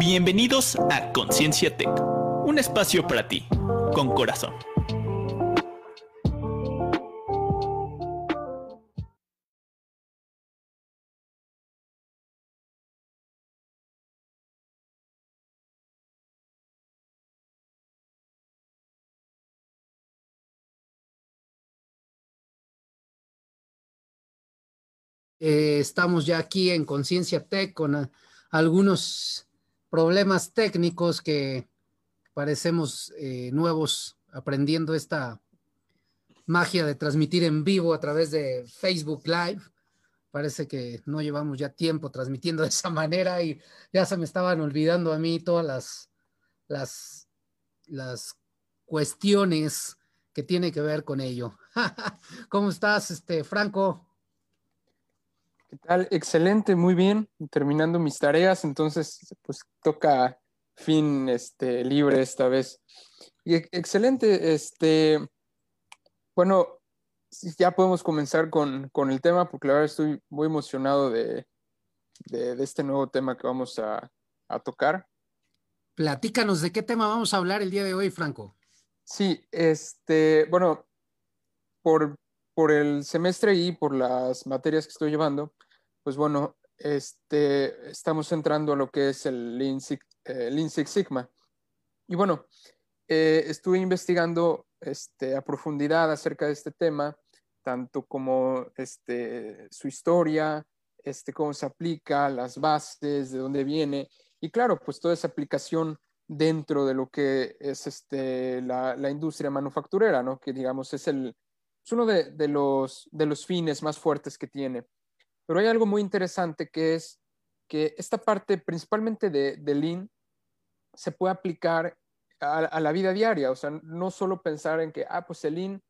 Bienvenidos a Conciencia Tech, un espacio para ti, con corazón. Eh, estamos ya aquí en Conciencia Tech con algunos problemas técnicos que parecemos eh, nuevos aprendiendo esta magia de transmitir en vivo a través de Facebook Live. Parece que no llevamos ya tiempo transmitiendo de esa manera y ya se me estaban olvidando a mí todas las, las, las cuestiones que tiene que ver con ello. ¿Cómo estás, este, Franco? ¿Qué tal? Excelente, muy bien. Terminando mis tareas, entonces pues toca fin este, libre esta vez. Y ex- excelente, este, bueno, ya podemos comenzar con, con el tema porque la verdad estoy muy emocionado de, de- de este nuevo tema que vamos a, a tocar. Platícanos de qué tema vamos a hablar el día de hoy, Franco. Sí, este, bueno, por, por el semestre y por las materias que estoy llevando, pues bueno, este, estamos entrando a lo que es el Lean Six, eh, Lean Six Sigma. Y bueno, eh, estuve investigando este, a profundidad acerca de este tema, tanto como este, su historia, este, cómo se aplica, las bases, de dónde viene, y claro, pues toda esa aplicación dentro de lo que es este, la, la industria manufacturera, ¿no? Que digamos es, el, es uno de, de, los, de los fines más fuertes que tiene. Pero hay algo muy interesante que es que esta parte principalmente de, de Lean se puede aplicar a, a, la vida diaria, o sea, no solo pensar en que, ah, pues el Lean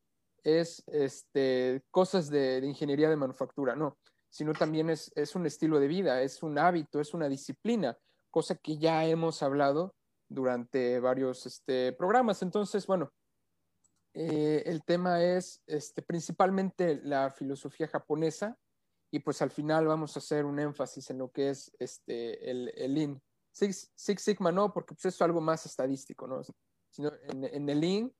es este, cosas de, de ingeniería de manufactura, no, sino también es, es un estilo de vida, es un hábito, es una disciplina, cosa que ya hemos hablado durante varios este, programas. Entonces, bueno, eh, el tema es este, principalmente la filosofía japonesa y pues al final vamos a hacer un énfasis en lo que es este, el, el Lean. Six, Six, Sigma no, porque pues, es algo más estadístico, ¿no? Sino en, el Lean,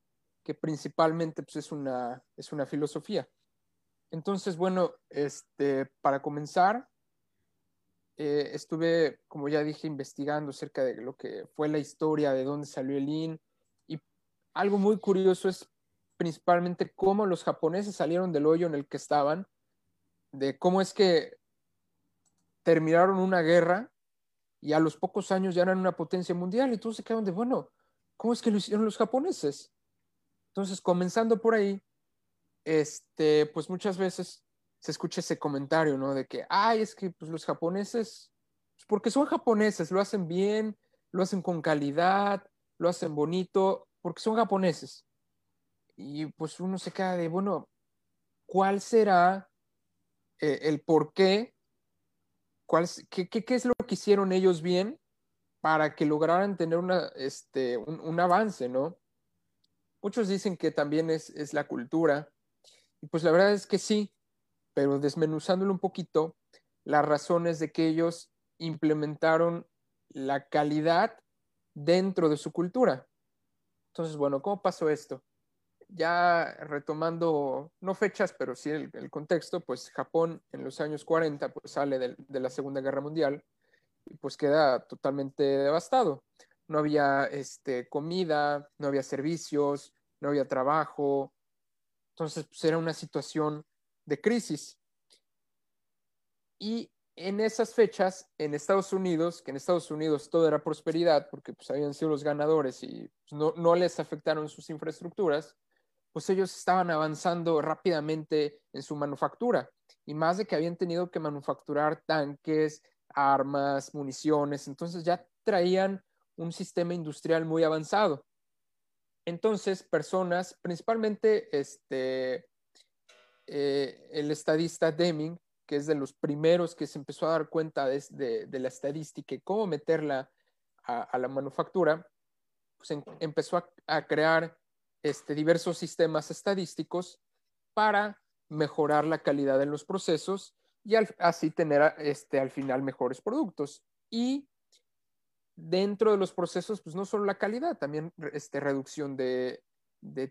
que principalmente pues, es, una, es una filosofía. Entonces, bueno, este, para comenzar, eh, estuve, como ya dije, investigando acerca de lo que fue la historia, de dónde salió el. Y algo muy curioso es principalmente cómo los japoneses salieron del hoyo en el que estaban, de cómo es que terminaron una guerra y a los pocos años ya eran una potencia mundial. Y todos se quedaron de, bueno, ¿cómo es que lo hicieron los japoneses? Entonces, comenzando por ahí, este, pues muchas veces se escucha ese comentario, ¿no? De que, ay, es que pues, los japoneses, pues porque son japoneses, lo hacen bien, lo hacen con calidad, lo hacen bonito, porque son japoneses. Y pues uno se queda de, bueno, ¿cuál será eh, el por qué? ¿Cuál, qué, qué, ¿Qué es lo que hicieron ellos bien para que lograran tener una, este, un, un avance, ¿no? Muchos dicen que también es, es la cultura, y pues la verdad es que sí, pero desmenuzándolo un poquito, las razones de que ellos implementaron la calidad dentro de su cultura. Entonces, bueno, ¿cómo pasó esto? Ya retomando, no fechas, pero sí el, el contexto, pues Japón en los años 40 pues sale de, de, la Segunda Guerra Mundial y pues queda totalmente devastado. No había este, comida, no había servicios, no había trabajo. Entonces, pues era una situación de crisis. Y en esas fechas, en Estados Unidos, que en Estados Unidos todo era prosperidad, porque pues habían sido los ganadores y pues, no, no les afectaron sus infraestructuras, pues ellos estaban avanzando rápidamente en su manufactura. Y más de que habían tenido que manufacturar tanques, armas, municiones, entonces ya traían un sistema industrial muy avanzado. Entonces, personas, principalmente este, eh, el estadista Deming, que es de los primeros que se empezó a dar cuenta de, de, de la estadística y cómo meterla a, a la manufactura, pues en, empezó a, a crear este, diversos sistemas estadísticos para mejorar la calidad de los procesos y así tener este, al final mejores productos. Y dentro de los procesos, pues no solo la calidad, también este, reducción de,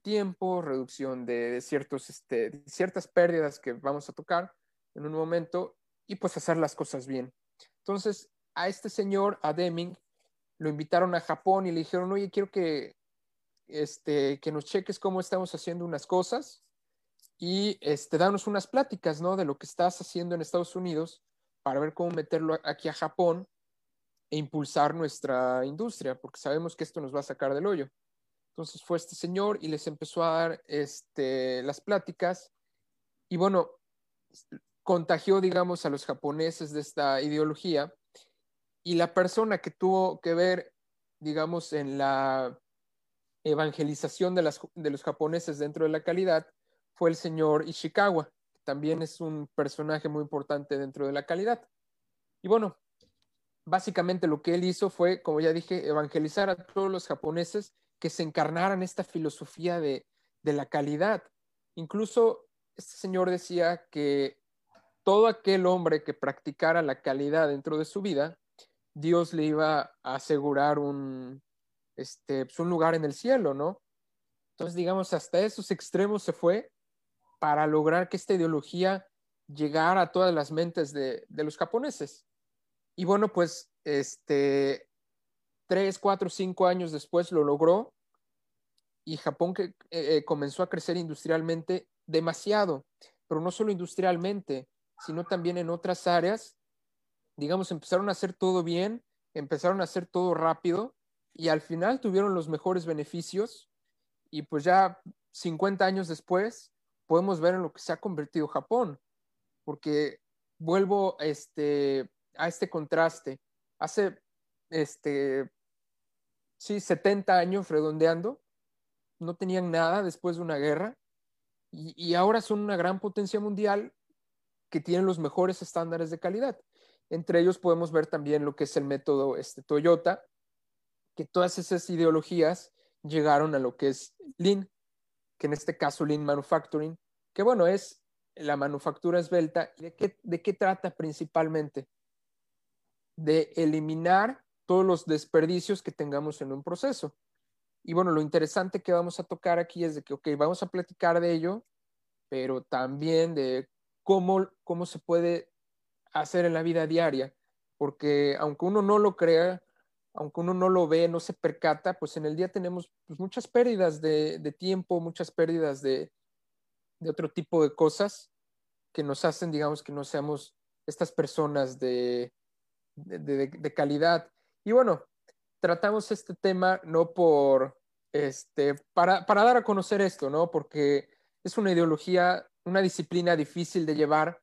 tiempo, reducción de, este, ciertas pérdidas que vamos a tocar en un momento y pues hacer las cosas bien. Entonces, a este señor, a Deming, lo invitaron a Japón y le dijeron, oye, quiero que, este, que nos cheques cómo estamos haciendo unas cosas y este, danos unas pláticas, ¿no? De lo que estás haciendo en Estados Unidos para ver cómo meterlo aquí a Japón e impulsar nuestra industria, porque sabemos que esto nos va a sacar del hoyo. Entonces fue este señor y les empezó a dar este, las pláticas y bueno, contagió, digamos, a los japoneses de esta ideología y la persona que tuvo que ver, digamos, en la evangelización de, de los japoneses dentro de la calidad fue el señor Ishikawa, que también es un personaje muy importante dentro de la calidad. Y bueno, básicamente lo que él hizo fue, como ya dije, evangelizar a todos los japoneses que se encarnaran esta filosofía de, la calidad. Incluso este señor decía que todo aquel hombre que practicara la calidad dentro de su vida, Dios le iba a asegurar un, este, pues, un lugar en el cielo, ¿no? Entonces, digamos, hasta esos extremos se fue para lograr que esta ideología llegara a todas las mentes de, de los japoneses. Y bueno, pues, este, tres, cuatro, cinco años después lo logró y Japón que, eh, eh, comenzó a crecer industrialmente demasiado, pero no solo industrialmente, sino también en otras áreas. Digamos, empezaron a hacer todo bien, empezaron a hacer todo rápido y al final tuvieron los mejores beneficios y pues ya 50 años después podemos ver en lo que se ha convertido Japón, porque vuelvo este, a este contraste. Hace este, sí, 70 años redondeando, no tenían nada después de una guerra y, ahora son una gran potencia mundial que tienen los mejores estándares de calidad. Entre ellos podemos ver también lo que es el método este, Toyota, que todas esas ideologías llegaron a lo que es Lean, que en este caso Lean Manufacturing, que bueno, es la manufactura esbelta. ¿De qué, de qué trata principalmente? De eliminar todos los desperdicios que tengamos en un proceso. Y bueno, lo interesante que vamos a tocar aquí es de que, ok, vamos a platicar de ello, pero también de cómo, cómo se puede hacer en la vida diaria, porque aunque uno no lo crea, aunque uno no lo ve, no se percata, pues en el día tenemos pues, muchas pérdidas de, tiempo, muchas pérdidas de, otro tipo de cosas que nos hacen, digamos, que no seamos estas personas de, de calidad. Y bueno, tratamos este tema no por, este, para, para dar a conocer esto, ¿no? Porque es una ideología, una disciplina difícil de llevar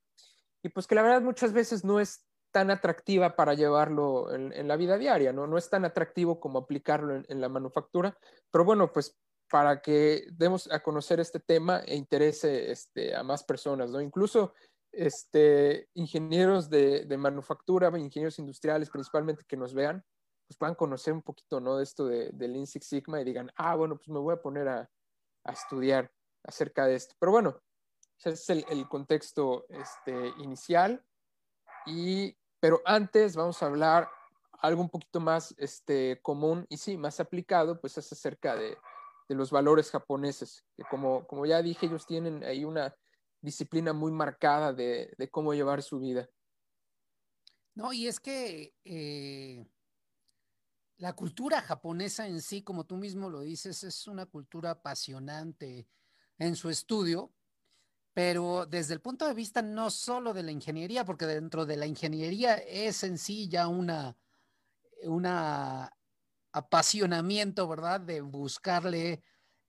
y pues que la verdad muchas veces no es tan atractiva para llevarlo en, la vida diaria, ¿no? No es tan atractivo como aplicarlo en, la manufactura, pero bueno, pues para que demos a conocer este tema e interese este, a más personas, ¿no? Incluso este, ingenieros de, de manufactura, ingenieros industriales principalmente que nos vean, pues puedan conocer un poquito, ¿no? De esto de, del Lean Six Sigma y digan, ah, bueno, pues me voy a poner a, a estudiar acerca de esto. Pero bueno, ese es el, el, contexto este, inicial. Y, pero antes vamos a hablar algo un poquito más este, común y sí, más aplicado, pues es acerca de, de los valores japoneses, que como, como ya dije, ellos tienen ahí una disciplina muy marcada de, de cómo llevar su vida. No, y es que eh, la cultura japonesa en sí, como tú mismo lo dices, es una cultura apasionante en su estudio, pero desde el punto de vista no solo de la ingeniería, porque dentro de la ingeniería es en sí ya una, una apasionamiento, ¿verdad? De buscarle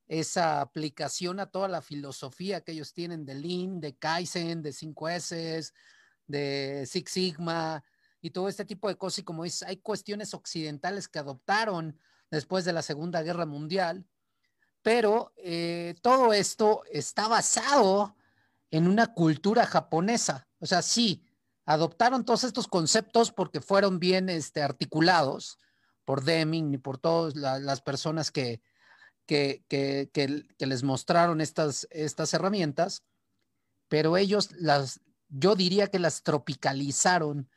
esa aplicación a toda la filosofía que ellos tienen de Lean, de Kaizen, de 5S, de Six Sigma, y todo este tipo de cosas. Y como dices, hay cuestiones occidentales que adoptaron después de la Segunda Guerra Mundial, pero eh, todo esto está basado en una cultura japonesa. O sea, sí, adoptaron todos estos conceptos porque fueron bien este, articulados por Deming y por todas las personas que, que, que, que, les mostraron estas, estas herramientas, pero ellos las, yo diría que las tropicalizaron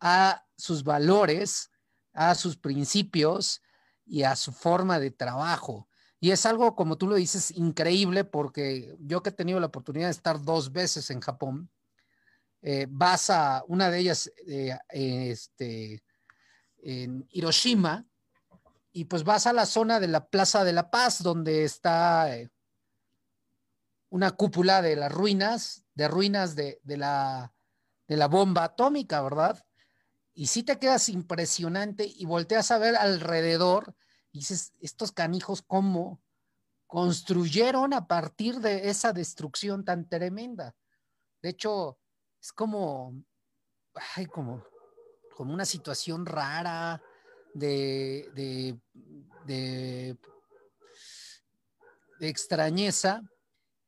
a sus valores a sus principios y a su forma de trabajo. Y es algo, como tú lo dices, increíble porque yo que he tenido la oportunidad de estar dos veces en Japón, eh, vas a una de ellas eh, este, en Hiroshima y pues vas a la zona de la Plaza de la Paz donde está eh, una cúpula de las ruinas, de ruinas de, la, de la bomba atómica, ¿verdad? Y si te quedas impresionante y volteas a ver alrededor dices, estos canijos, ¿cómo construyeron a partir de esa destrucción tan tremenda? De hecho, es como, ay, como, como una situación rara de, de, de, de extrañeza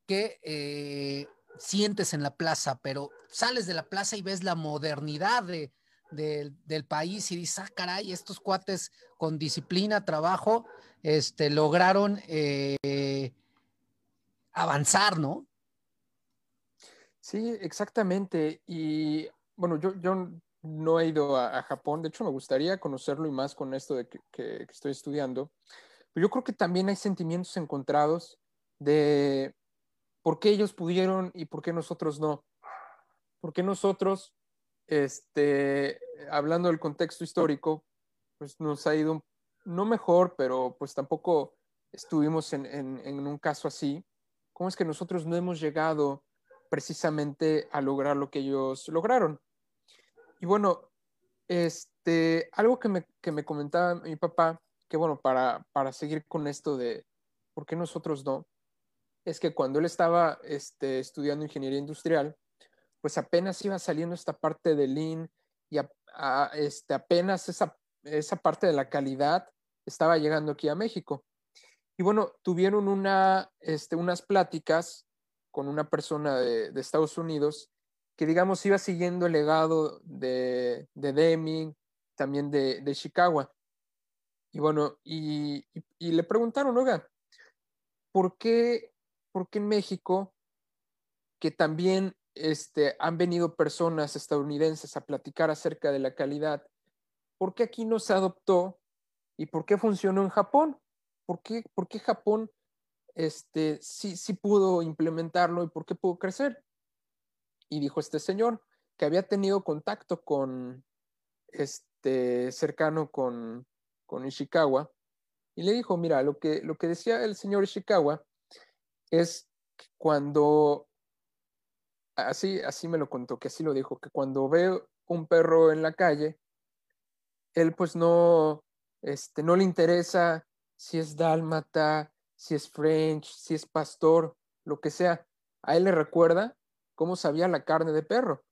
que eh, sientes en la plaza, pero sales de la plaza y ves la modernidad de, del país y dices, ah, caray, estos cuates con disciplina, trabajo, este, lograron eh, avanzar, ¿no? Sí, exactamente. Y bueno, yo, yo no he ido a, Japón, de hecho me gustaría conocerlo y más con esto de que, que estoy estudiando. Pero yo creo que también hay sentimientos encontrados de, ¿por qué ellos pudieron y por qué nosotros no? ¿Por qué nosotros, este, hablando del contexto histórico, pues nos ha ido no mejor, pero pues tampoco estuvimos en, en, un caso así? ¿Cómo es que nosotros no hemos llegado precisamente a lograr lo que ellos lograron? Y bueno, este, algo que me, que me comentaba mi papá, que bueno, para, para seguir con esto de por qué nosotros no, es que cuando él estaba este, estudiando ingeniería industrial, pues apenas iba saliendo esta parte de Lean y este, apenas esa, esa parte de la calidad estaba llegando aquí a México. Y bueno, tuvieron una, este, unas pláticas con una persona de, Estados Unidos que, digamos, iba siguiendo el legado de, de Deming, también de, de Chicago. Y bueno, y, y le preguntaron, oiga, ¿por qué porque en México, que también este, han venido personas estadounidenses a platicar acerca de la calidad, ¿por qué aquí no se adoptó y por qué funcionó en Japón? ¿Por qué, por qué Japón este, sí, sí pudo implementarlo y por qué pudo crecer? Y dijo este señor que había tenido contacto con, este, cercano con, con Ishikawa, y le dijo, mira, lo que, lo que decía el señor Ishikawa es cuando, así, así me lo contó, que así lo dijo, que cuando ve un perro en la calle, él pues no, este, no le interesa si es dálmata, si es French, si es pastor, lo que sea. A él le recuerda cómo sabía la carne de perro.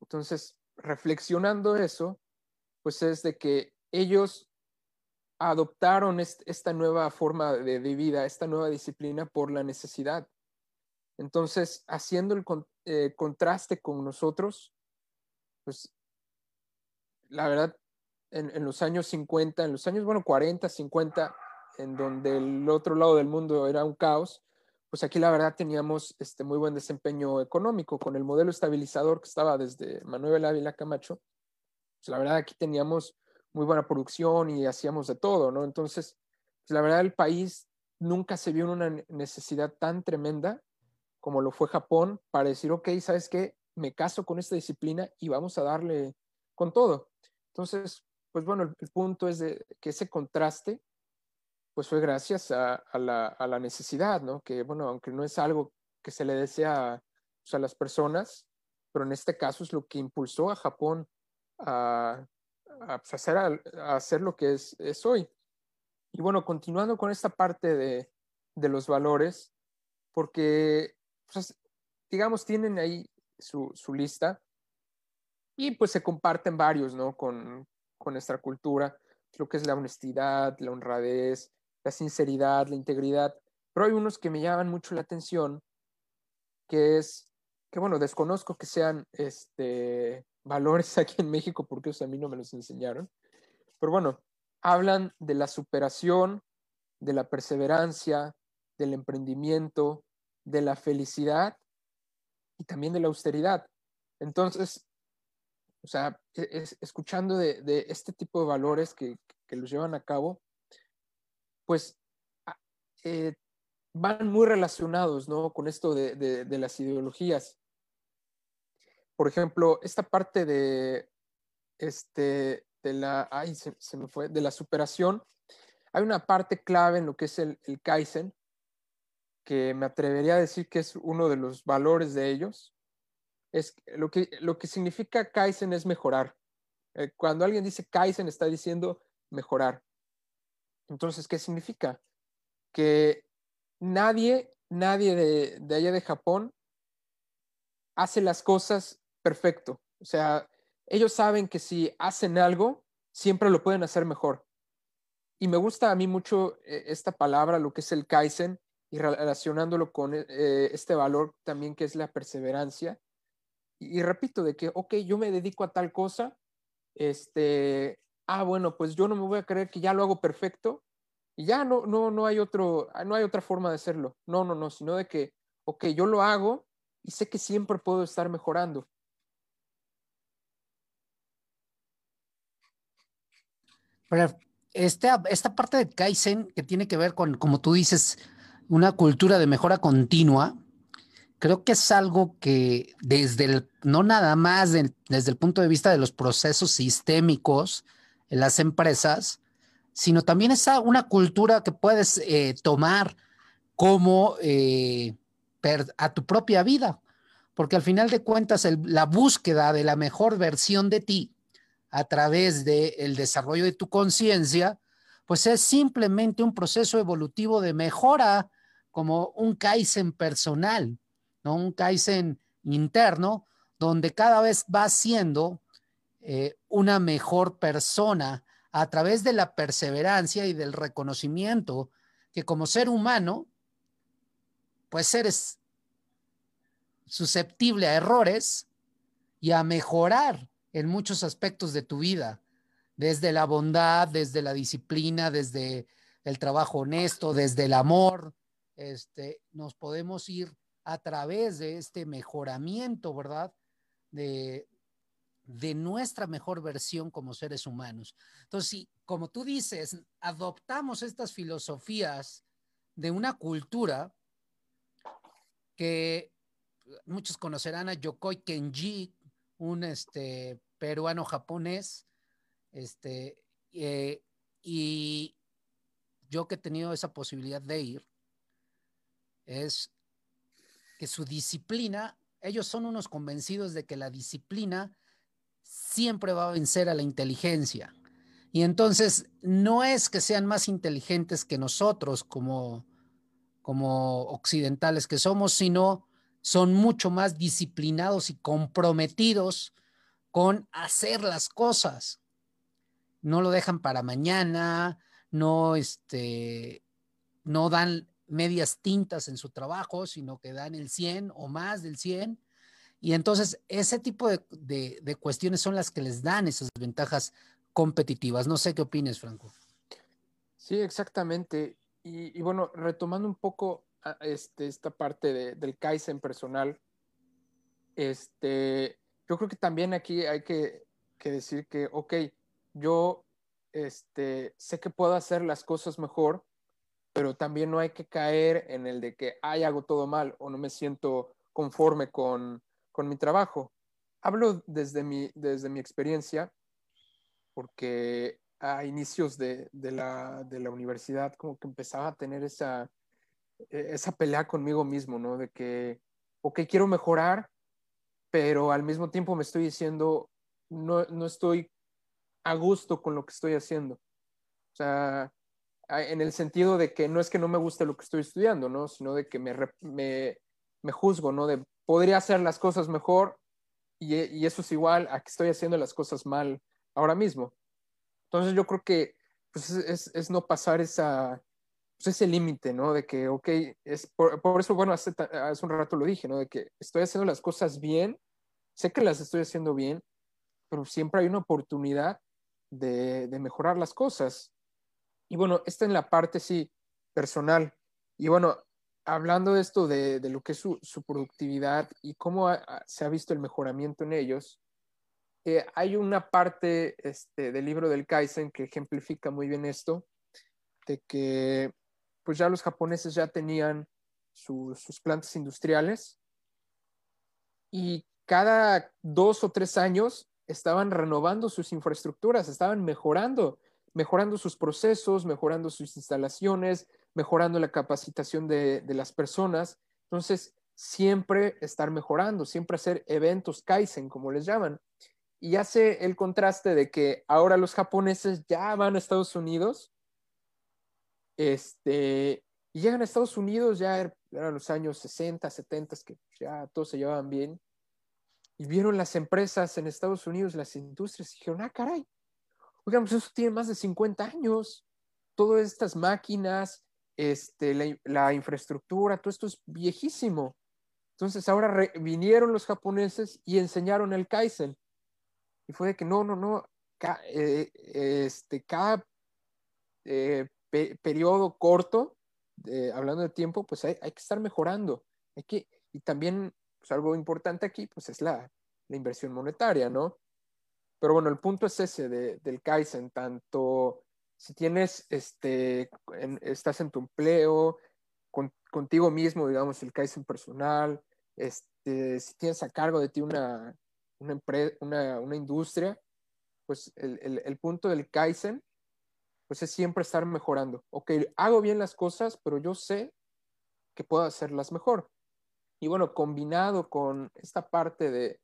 Entonces, reflexionando eso, pues es de que ellos adoptaron esta nueva forma de, vida, esta nueva disciplina por la necesidad. Entonces, haciendo el eh, contraste con nosotros, pues la verdad, en, los años 50, en los años, bueno, 40, 50, en donde el otro lado del mundo era un caos, pues aquí la verdad teníamos este muy buen desempeño económico con el modelo estabilizador que estaba desde Manuel Ávila Camacho. Pues la verdad aquí teníamos muy buena producción y hacíamos de todo, ¿no? Entonces, pues, la verdad el país nunca se vio en una necesidad tan tremenda como lo fue Japón para decir, ok, ¿sabes qué? Me caso con esta disciplina y vamos a darle con todo. Entonces, pues bueno, el, punto es de, que ese contraste, pues fue gracias a, la, necesidad, ¿no? Que bueno, aunque no es algo que se le desea pues, a las personas, pero en este caso es lo que impulsó a Japón a, a, pues, hacer, a, hacer lo que es, es, hoy. Y bueno, continuando con esta parte de, de los valores, porque, pues, digamos, tienen ahí su, lista y pues se comparten varios, ¿no? Con, con nuestra cultura, lo que es la honestidad, la honradez, la sinceridad, la integridad, pero hay unos que me llaman mucho la atención, que es, que bueno, desconozco que sean este, valores aquí en México porque a mí no me los enseñaron. Pero bueno, hablan de la superación, de la perseverancia, del emprendimiento, de la felicidad y también de la austeridad. Entonces, O sea, e, escuchando de, este tipo de valores que, los llevan a cabo, pues eh, van muy relacionados, ¿no? Con esto de, las ideologías. Por ejemplo, esta parte de, este, de la, ay, se, me fue, de la superación, hay una parte clave en lo que es el, el Kaizen, que me atrevería a decir que es uno de los valores de ellos, es lo que, lo que significa Kaizen es mejorar. Eh, cuando alguien dice Kaizen está diciendo mejorar. Entonces, ¿qué significa? Que nadie, nadie de, de allá de Japón hace las cosas perfecto. O sea, ellos saben que si hacen algo, siempre lo pueden hacer mejor. Y me gusta a mí mucho eh, esta palabra, lo que es el Kaizen, y relacionándolo con eh, este valor también que es la perseverancia y, repito, de que, ok, yo me dedico a tal cosa, este, ah, bueno, pues yo no me voy a creer que ya lo hago perfecto y ya no, no, no hay otro, ah, no hay otra forma de hacerlo. No, no, no, sino de que, ok, yo lo hago y sé que siempre puedo estar mejorando. Pero esta, esta parte de Kaizen que tiene que ver con, como tú dices, una cultura de mejora continua, creo que es algo que desde el, no nada más desde el punto de vista de los procesos sistémicos en las empresas, sino también es una cultura que puedes eh, tomar como eh, a tu propia vida, porque al final de cuentas la búsqueda de la mejor versión de ti a través del desarrollo de tu conciencia, pues es simplemente un proceso evolutivo de mejora como un Kaizen personal. ¿no? Un Kaizen interno donde cada vez va siendo eh, una mejor persona a través de la perseverancia y del reconocimiento que como ser humano, pues eres susceptible a errores y a mejorar en muchos aspectos de tu vida, desde la bondad, desde la disciplina, desde el trabajo honesto, desde el amor, este, nos podemos ir a través de este mejoramiento, ¿verdad? De, nuestra mejor versión como seres humanos. Entonces, si, como tú dices, adoptamos estas filosofías de una cultura que muchos conocerán a Yokoi Kenji, un este, peruano japonés, este, eh, y yo que he tenido esa posibilidad de ir, es que su disciplina, ellos son unos convencidos de que la disciplina siempre va a vencer a la inteligencia. Y entonces no es que sean más inteligentes que nosotros como, como occidentales que somos, sino son mucho más disciplinados y comprometidos con hacer las cosas. No lo dejan para mañana, no, este, no dan medias tintas en su trabajo, sino que dan el 100 o más del 100. Y entonces ese tipo de, cuestiones son las que les dan esas ventajas competitivas. No sé qué opines, Franco. Sí, exactamente. Y, bueno, retomando un poco este, esta parte del Kaizen personal, este, yo creo que también aquí hay que, que decir que, ok, yo este, sé que puedo hacer las cosas mejor, pero también no hay que caer en el de que, ay, hago todo mal o no me siento conforme con, con mi trabajo. Hablo desde mi, desde mi experiencia, porque a inicios de, de, la, de, la, universidad como que empezaba a tener esa, e, esa pelea conmigo mismo, ¿no? De que, ok, quiero mejorar, pero al mismo tiempo me estoy diciendo, no, no estoy a gusto con lo que estoy haciendo. O sea, en el sentido de que no es que no me guste lo que estoy estudiando, ¿no? Sino de que me, me, me juzgo, ¿no? De podría hacer las cosas mejor y, y, eso es igual a que estoy haciendo las cosas mal ahora mismo. Entonces yo creo que pues, es, es, no pasar esa, pues, ese límite, ¿no? De que, ok, es por, por eso, bueno, hace, hace, un rato lo dije, ¿no? De que estoy haciendo las cosas bien, sé que las estoy haciendo bien, pero siempre hay una oportunidad de, de mejorar las cosas. Y bueno, esta en la parte, sí, personal. Y bueno, hablando de esto de, de lo que es su, su productividad y cómo se ha visto el mejoramiento en ellos, eh, hay una parte este, del libro del Kaizen que ejemplifica muy bien esto, de que pues ya los japoneses ya tenían sus plantas industriales y cada dos o tres años estaban renovando sus infraestructuras, estaban mejorando, mejorando sus procesos, mejorando sus instalaciones, mejorando la capacitación de, las personas. Entonces, siempre estar mejorando, siempre hacer eventos Kaizen, como les llaman. Y hace el contraste de que ahora los japoneses ya van a Estados Unidos, este, y llegan a Estados Unidos, ya er, eran los años 60, 70, que ya todos se llevaban bien, y vieron las empresas en Estados Unidos, las industrias, y dijeron, ah, caray, oigan, pues eso tiene más de 50 años, todas estas máquinas, este, la, infraestructura, todo esto es viejísimo. Entonces ahora vinieron los japoneses y enseñaron el Kaizen. Y fue de que no, no, no, eh, este, cada eh, periodo corto, hablando de tiempo, pues hay, hay, que estar mejorando. Hay que, y también, pues algo importante aquí, pues es la, la inversión monetaria, ¿no? Pero bueno, el punto es ese de, del Kaizen, tanto si tienes, este, estás en tu empleo, contigo mismo, digamos, el Kaizen personal, este, si tienes a cargo de ti una, una, una, una industria, pues el, el, el, punto del Kaizen, pues es siempre estar mejorando. Ok, hago bien las cosas, pero yo sé que puedo hacerlas mejor. Y bueno, combinado con esta parte de,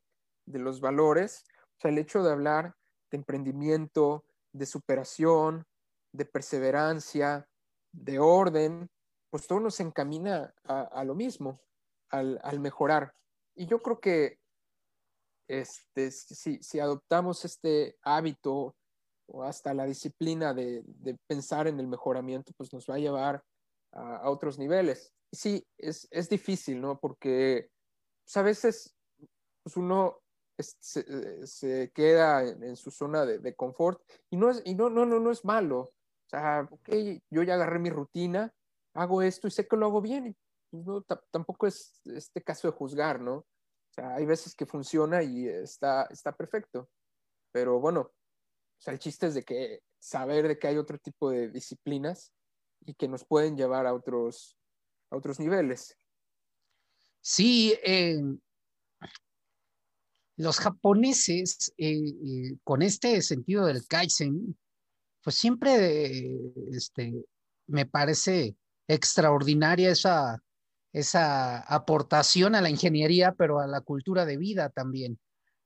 de los valores, o sea, el hecho de hablar de emprendimiento, de superación, de perseverancia, de orden, pues todo nos encamina a, lo mismo, al, mejorar. Y yo creo que este, si, adoptamos este hábito o hasta la disciplina de, pensar en el mejoramiento, pues nos va a llevar a, otros niveles. Sí, es, difícil, ¿no? Porque pues, a veces pues uno se, queda en, su zona de, confort y no es, y no, no, no, no es malo. O sea, ok, yo ya agarré mi rutina, hago esto y sé que lo hago bien. Pues, no, tampoco es este caso de juzgar, ¿no? O sea, hay veces que funciona y está, está perfecto. Pero bueno, o sea, el chiste es de que saber de que hay otro tipo de disciplinas y que nos pueden llevar a otros, a otros niveles. Sí, eh, los japoneses, eh, eh, con este sentido del Kaizen, pues siempre este, me parece extraordinaria esa, esa aportación a la ingeniería, pero a la cultura de vida también.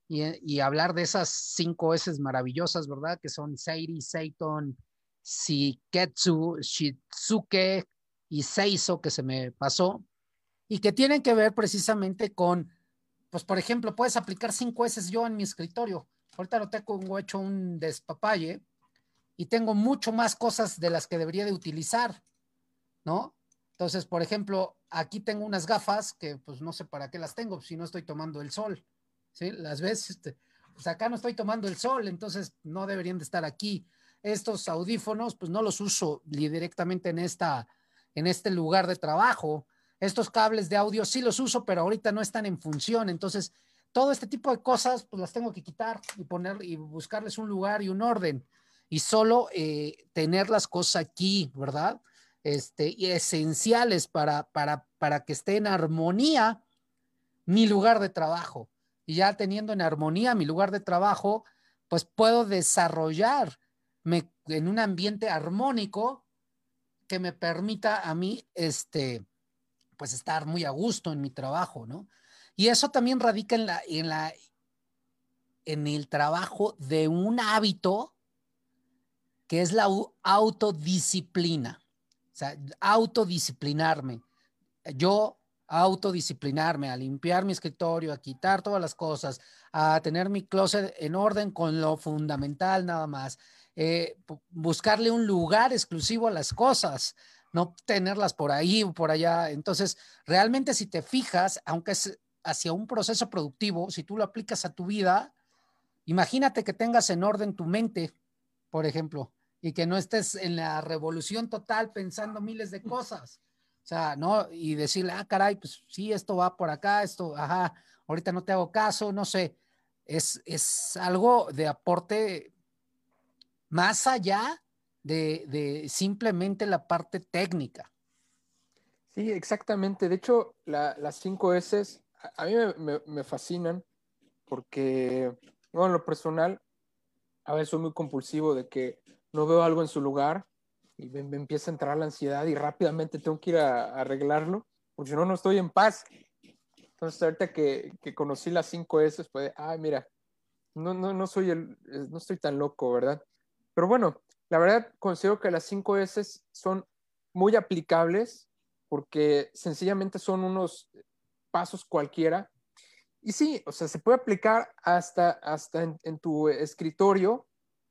Y, hablar de esas cinco S maravillosas, ¿verdad? Que son Seiri, Seiton, Shiketsu, Shizuke y Seiso, que se me pasó, y que tienen que ver precisamente con, pues por ejemplo, puedes aplicar cinco S yo en mi escritorio. Ahorita lo tengo hecho un despapalle y tengo mucho más cosas de las que debería de utilizar, ¿no? Entonces, por ejemplo, aquí tengo unas gafas que pues no sé para qué las tengo si no estoy tomando el sol, ¿sí? Las ves, este, pues acá no estoy tomando el sol, entonces no deberían de estar aquí. Estos audífonos, pues no los uso directamente en esta, en este lugar de trabajo. Estos cables de audio sí los uso, pero ahorita no están en función, entonces todo este tipo de cosas, pues las tengo que quitar y poner y buscarles un lugar y un orden y solo eh, tener las cosas aquí, ¿verdad? Este, y esenciales para, para, para que esté en armonía mi lugar de trabajo. Y ya teniendo en armonía mi lugar de trabajo, pues puedo desarrollarme en un ambiente armónico que me permita a mí, este, pues estar muy a gusto en mi trabajo, ¿no? Y eso también radica en la, en la, en el trabajo de un hábito que es la autodisciplina. O sea, autodisciplinarme. Yo autodisciplinarme, a limpiar mi escritorio, a quitar todas las cosas, a tener mi closet en orden con lo fundamental nada más, eh, buscarle un lugar exclusivo a las cosas, no tenerlas por ahí o por allá. Entonces, realmente si te fijas, aunque es hacia un proceso productivo, si tú lo aplicas a tu vida, imagínate que tengas en orden tu mente, por ejemplo y que no estés en la revolución total pensando miles de cosas. O sea, ¿no? Y decirle, ah, caray, pues sí, esto va por acá, esto, ajá, ahorita no te hago caso, no sé. es, es algo de aporte más allá de, simplemente la parte técnica. Sí, exactamente. De hecho, las cinco S a, mí me, fascinan porque, bueno, en lo personal, a veces soy muy compulsivo de que no veo algo en su lugar y me, empieza a entrar la ansiedad y rápidamente tengo que ir a, arreglarlo, porque si no, no estoy en paz. Entonces, ahorita que, que conocí las cinco S, fue, ay, mira, no, no, no, soy el, no estoy tan loco, ¿verdad? Pero bueno, la verdad considero que las cinco S son muy aplicables porque sencillamente son unos pasos cualquiera. Y sí, o sea, se puede aplicar hasta, hasta en, tu escritorio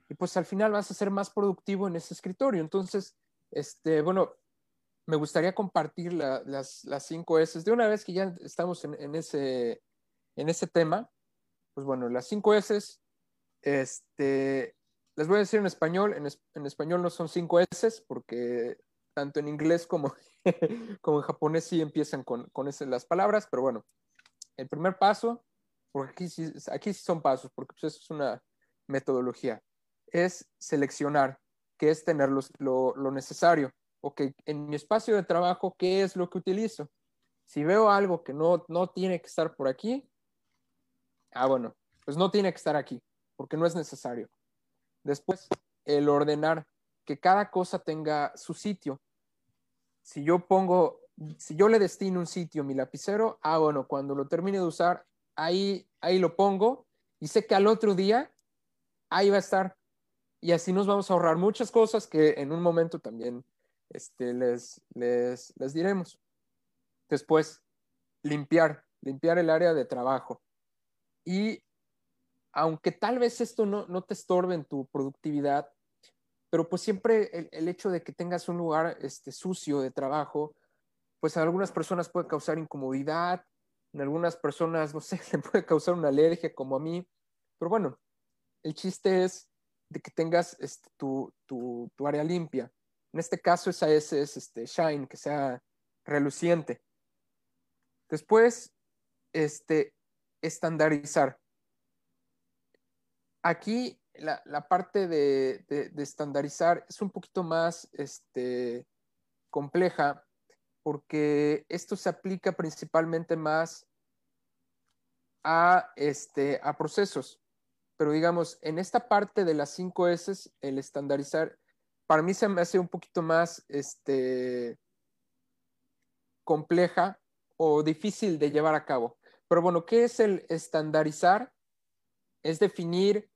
y pues al final vas a ser más productivo en ese escritorio. Entonces, este, bueno, me gustaría compartir las, las cinco S. De una vez que ya estamos en, ese, en ese tema, pues bueno, las cinco S, este, les voy a decir en español, en, español no son cinco S porque tanto en inglés como, como en japonés sí empiezan con, con las palabras, pero bueno, el primer paso, porque aquí sí, aquí sí son pasos, porque pues eso es una metodología, es seleccionar, que es tener lo, lo necesario. Ok, en mi espacio de trabajo, ¿qué es lo que utilizo? Si veo algo que no, no tiene que estar por aquí, ah, bueno, pues no tiene que estar aquí, porque no es necesario. Después, el ordenar que cada cosa tenga su sitio. Si yo pongo, si yo le destino un sitio mi lapicero, ah, bueno, cuando lo termine de usar, ahí, ahí lo pongo y sé que al otro día ahí va a estar. Y así nos vamos a ahorrar muchas cosas que en un momento también este, les, les, les diremos. Después, limpiar, limpiar el área de trabajo. Y aunque tal vez esto no, te estorbe en tu productividad, pero pues siempre el, hecho de que tengas un lugar este, sucio de trabajo, pues a algunas personas puede causar incomodidad, en algunas personas, no sé, le puede causar una alergia como a mí, pero bueno, el chiste es de que tengas este, tu, área limpia. En este caso esa es, es este, shine, que sea reluciente. Después, este, estandarizar aquí la, parte de, estandarizar es un poquito más este, compleja porque esto se aplica principalmente más a, este, a procesos. Pero digamos, en esta parte de las 5 S, el estandarizar, para mí se me hace un poquito más este, compleja o difícil de llevar a cabo. Pero bueno, ¿qué es el estandarizar? es definir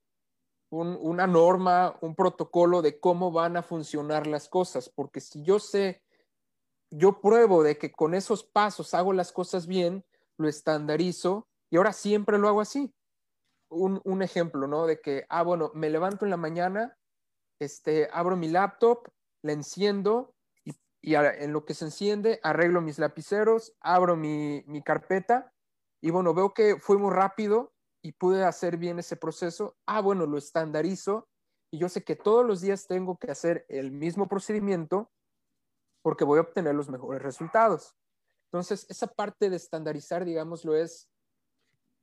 una norma, un protocolo de cómo van a funcionar las cosas, porque si yo sé, yo pruebo de que con esos pasos hago las cosas bien, lo estandarizo y ahora siempre lo hago así. Un, ejemplo, ¿no? De que, ah, bueno, me levanto en la mañana, este, abro mi laptop, la enciendo y, en lo que se enciende arreglo mis lapiceros, abro mi, mi carpeta y bueno, veo que fue muy rápido y pude hacer bien ese proceso, ah, bueno, lo estandarizo y yo sé que todos los días tengo que hacer el mismo procedimiento porque voy a obtener los mejores resultados. Entonces, esa parte de estandarizar, digámoslo, es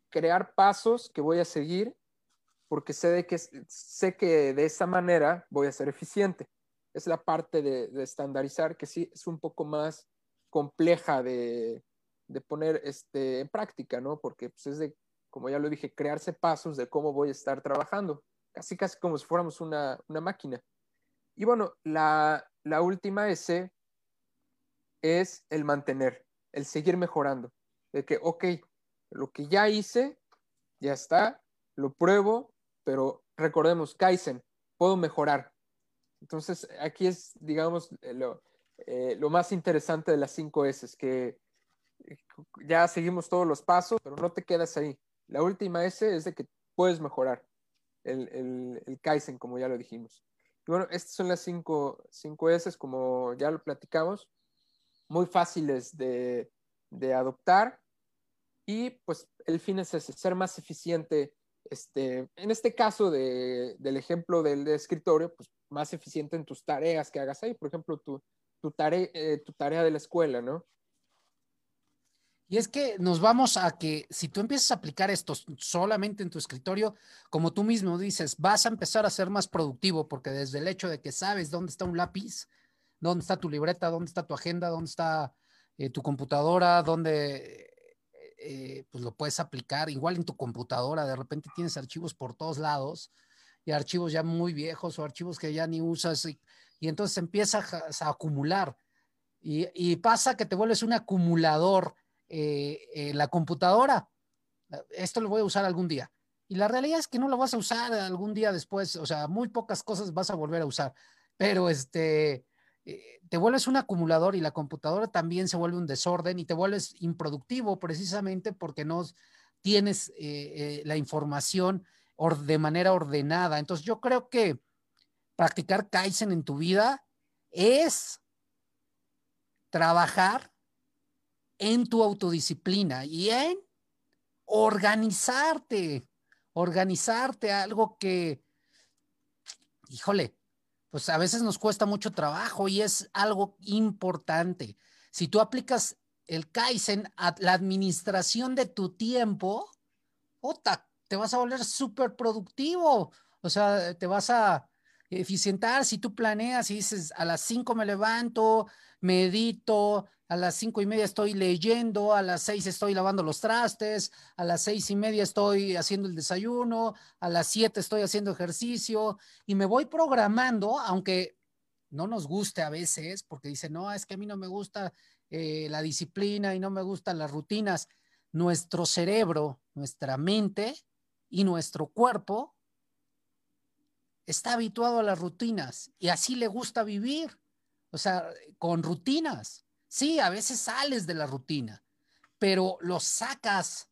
crear pasos que voy a seguir porque sé, de que, sé que de esa manera voy a ser eficiente. Es la parte de, estandarizar que sí es un poco más compleja de, de poner este, en práctica, ¿no? Porque pues, es de como ya lo dije, crearse pasos de cómo voy a estar trabajando, casi casi como si fuéramos una, máquina. Y bueno, la, última S es el mantener, el seguir mejorando, de que, ok, lo que ya hice, ya está, lo pruebo, pero recordemos, Kaizen, puedo mejorar. Entonces, aquí es, digamos, lo, eh, lo más interesante de las cinco S, que ya seguimos todos los pasos, pero no te quedas ahí. La última S es de que puedes mejorar el, el, Kaizen, como ya lo dijimos. Y bueno, estas son las cinco, cinco S, como ya lo platicamos, muy fáciles de, de adoptar. Y pues el fin es ser más eficiente. Este, en este caso de, del ejemplo del escritorio, pues más eficiente en tus tareas que hagas ahí. Por ejemplo, tu, tu, tarea, eh, tu tarea de la escuela, ¿no? Y es que nos vamos a que si tú empiezas a aplicar esto solamente en tu escritorio, como tú mismo dices, vas a empezar a ser más productivo porque desde el hecho de que sabes dónde está un lápiz, dónde está tu libreta, dónde está tu agenda, dónde está eh, tu computadora, dónde eh, pues lo puedes aplicar. Igual en tu computadora, de repente tienes archivos por todos lados y archivos ya muy viejos o archivos que ya ni usas y, entonces empieza a, acumular. Y pasa que te vuelves un acumulador eh, la computadora. Esto lo voy a usar algún día. Y la realidad es que no lo vas a usar algún día después, o sea, muy pocas cosas vas a volver a usar, pero este, eh, te vuelves un acumulador y la computadora también se vuelve un desorden y te vuelves improductivo precisamente porque no tienes eh, la información de manera ordenada. Entonces yo creo que practicar Kaizen en tu vida es trabajar en tu autodisciplina y en organizarte, organizarte, algo que, híjole, pues a veces nos cuesta mucho trabajo y es algo importante. Si tú aplicas el Kaizen a la administración de tu tiempo, te vas a volver súper productivo. O sea, te vas a eficientar si tú planeas y dices, a las 5 me levanto, medito, a las cinco y media estoy leyendo, a las seis estoy lavando los trastes, a las seis y media estoy haciendo el desayuno, a las siete estoy haciendo ejercicio y me voy programando, aunque no nos guste a veces, porque dice, no, es que a mí no me gusta eh, la disciplina y no me gustan las rutinas. Nuestro cerebro, nuestra mente y nuestro cuerpo está habituado a las rutinas y así le gusta vivir, o sea, con rutinas. Sí, a veces sales de la rutina, pero lo sacas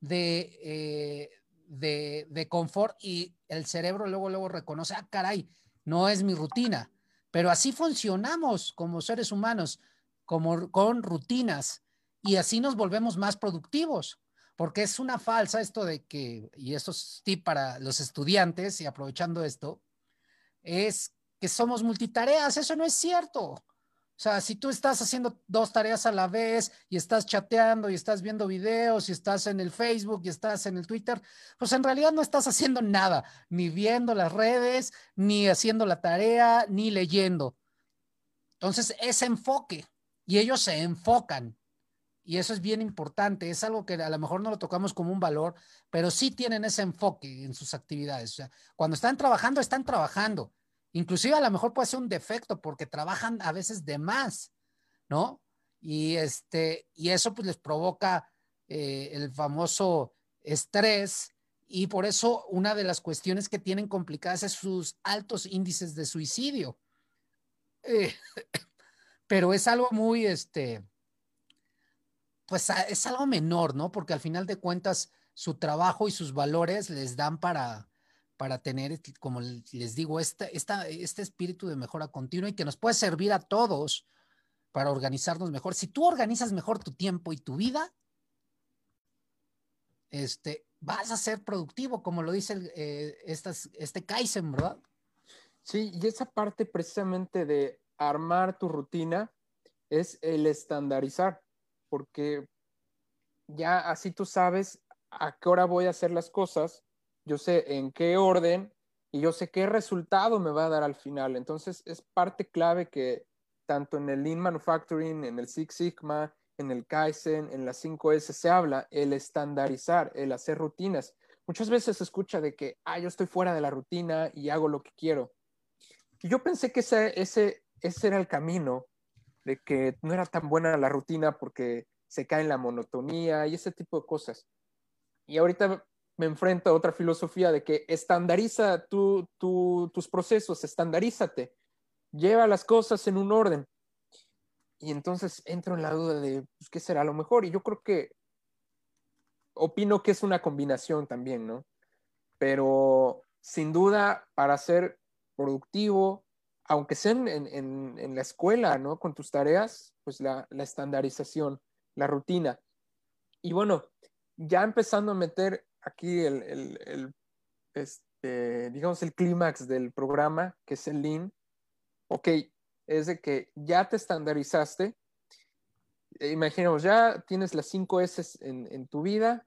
de, eh, de, de, confort y el cerebro luego, luego reconoce, ah, caray, no es mi rutina. Pero así funcionamos como seres humanos, como con rutinas, y así nos volvemos más productivos, porque es una falsa esto de que, y esto es para los estudiantes, y aprovechando esto, es que somos multitareas, eso no es cierto. O sea, si tú estás haciendo dos tareas a la vez y estás chateando y estás viendo videos y estás en el Facebook y estás en el Twitter, pues en realidad no estás haciendo nada, ni viendo las redes, ni haciendo la tarea, ni leyendo. Entonces, ese enfoque, y ellos se enfocan, y eso es bien importante, es algo que a lo mejor no lo tocamos como un valor, pero sí tienen ese enfoque en sus actividades. O sea, cuando están trabajando, están trabajando Inclusive a lo mejor puede ser un defecto porque trabajan a veces de más, ¿no? Y, este, y eso pues les provoca eh, el famoso estrés y por eso una de las cuestiones que tienen complicadas es sus altos índices de suicidio. Eh, pero es algo muy, este, pues es algo menor, ¿no? Porque al final de cuentas su trabajo y sus valores les dan para, para tener, como les digo, este, este espíritu de mejora continua y que nos puede servir a todos para organizarnos mejor. Si tú organizas mejor tu tiempo y tu vida, este, vas a ser productivo, como lo dice eh, este Kaizen, ¿verdad? Sí, y esa parte precisamente de armar tu rutina es el estandarizar, porque ya así tú sabes a qué hora voy a hacer las cosas yo sé en qué orden y yo sé qué resultado me va a dar al final. Entonces es parte clave que tanto en el Lean Manufacturing, en el Six Sigma, en el Kaizen, en las 5S se habla, el estandarizar, el hacer rutinas. Muchas veces se escucha de que, ah, yo estoy fuera de la rutina y hago lo que quiero. Y yo pensé que ese, ese, ese era el camino, de que no era tan buena la rutina porque se cae en la monotonía y ese tipo de cosas. Y ahorita me enfrento a otra filosofía de que estandariza tus procesos, estandarízate, lleva las cosas en un orden. Y entonces entro en la duda de pues, qué será lo mejor. Y yo creo que opino que es una combinación también, ¿no? Pero sin duda, para ser productivo, aunque sea en, la escuela, ¿no? Con tus tareas, pues la estandarización, la rutina. Y bueno, ya empezando a meter aquí el, este, digamos, el clímax del programa, que es el Lean, ok, es de que ya te estandarizaste eh, imaginemos, ya tienes las cinco S en, en, tu vida,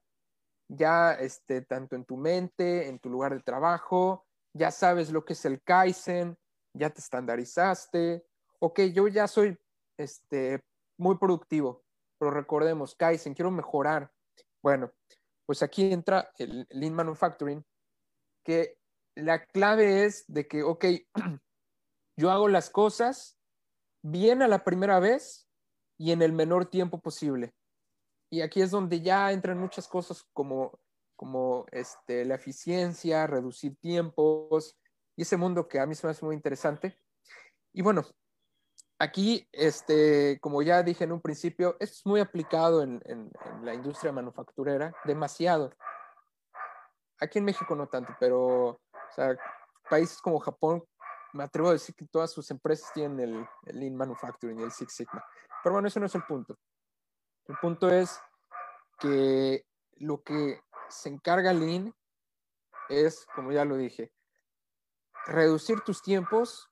ya este, tanto en tu mente, en tu lugar de trabajo, ya sabes lo que es el Kaizen, ya te estandarizaste, ok, yo ya soy este, muy productivo, pero recordemos, Kaizen, quiero mejorar. Bueno, pues aquí entra el Lean Manufacturing, que la clave es de que, ok, yo hago las cosas bien a la primera vez y en el menor tiempo posible. Y aquí es donde ya entran muchas cosas como, como este, la eficiencia, reducir tiempos y ese mundo que a mí se me hace muy interesante. Y bueno, aquí, este, como ya dije en un principio, es muy aplicado en, en, la industria manufacturera, demasiado. Aquí en México no tanto, pero o sea, países como Japón, me atrevo a decir que todas sus empresas tienen el, el Lean Manufacturing, el Six Sigma. Pero bueno, eso no es el punto. El punto es que lo que se encarga Lean es, como ya lo dije, reducir tus tiempos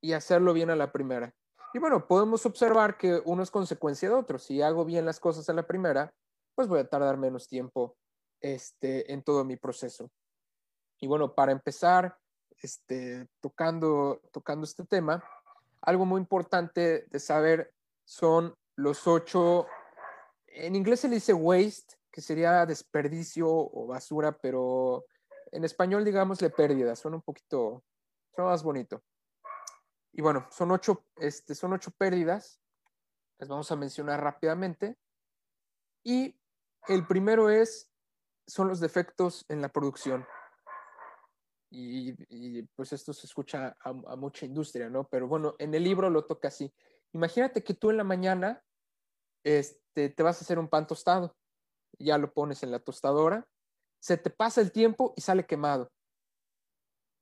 y hacerlo bien a la primera. Y bueno, podemos observar que uno es consecuencia de otro. Si hago bien las cosas a la primera, pues voy a tardar menos tiempo este, en todo mi proceso. Y bueno, para empezar, este, tocando, tocando este tema, algo muy importante de saber son los ocho, en inglés se le dice waste, que sería desperdicio o basura, pero en español digámosle pérdida, suena un poquito, suena más bonito. Y bueno, son ocho, este, son ocho pérdidas, las vamos a mencionar rápidamente. Y el primero es, son los defectos en la producción. Y, pues esto se escucha a, a, mucha industria, ¿no? Pero bueno, en el libro lo toca así. Imagínate que tú en la mañana este, te vas a hacer un pan tostado, ya lo pones en la tostadora, se te pasa el tiempo y sale quemado.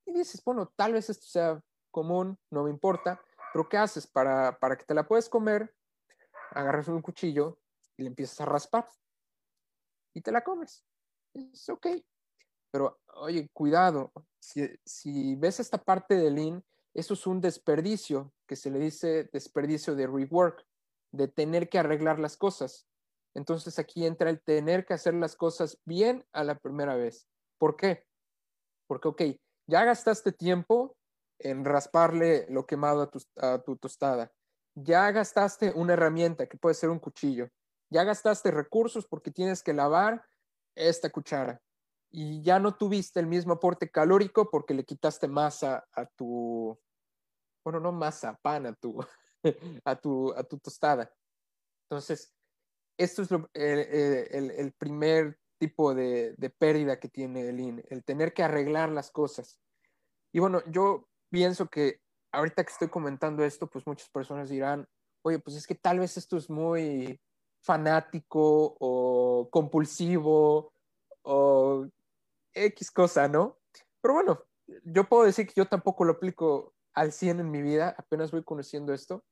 Y dices, bueno, tal vez esto sea común, no me importa, pero ¿qué haces para, para que te la puedas comer? Agarras un cuchillo y le empiezas a raspar y te la comes. Es ok. Pero, oye, cuidado, si, si ves esta parte de Lean, eso es un desperdicio, que se le dice desperdicio de rework, de tener que arreglar las cosas. Entonces aquí entra el tener que hacer las cosas bien a la primera vez. ¿Por qué? Porque, ok, ya gastaste tiempo en rasparle lo quemado a tu, a tu tostada. Ya gastaste una herramienta que puede ser un cuchillo. Ya gastaste recursos porque tienes que lavar esta cuchara. Y ya no tuviste el mismo aporte calórico porque le quitaste masa a tu, bueno, no masa, pan a tu, a tu, a tu tostada. Entonces, esto es el, el, el, primer tipo de, de, pérdida que tiene el IN, el tener que arreglar las cosas. Y bueno, yo pienso que ahorita que estoy comentando esto, pues muchas personas dirán, oye, pues es que tal vez esto es muy fanático o compulsivo o X cosa, ¿no? Pero bueno, yo puedo decir que yo tampoco lo aplico al 100 en mi vida, apenas voy conociendo esto,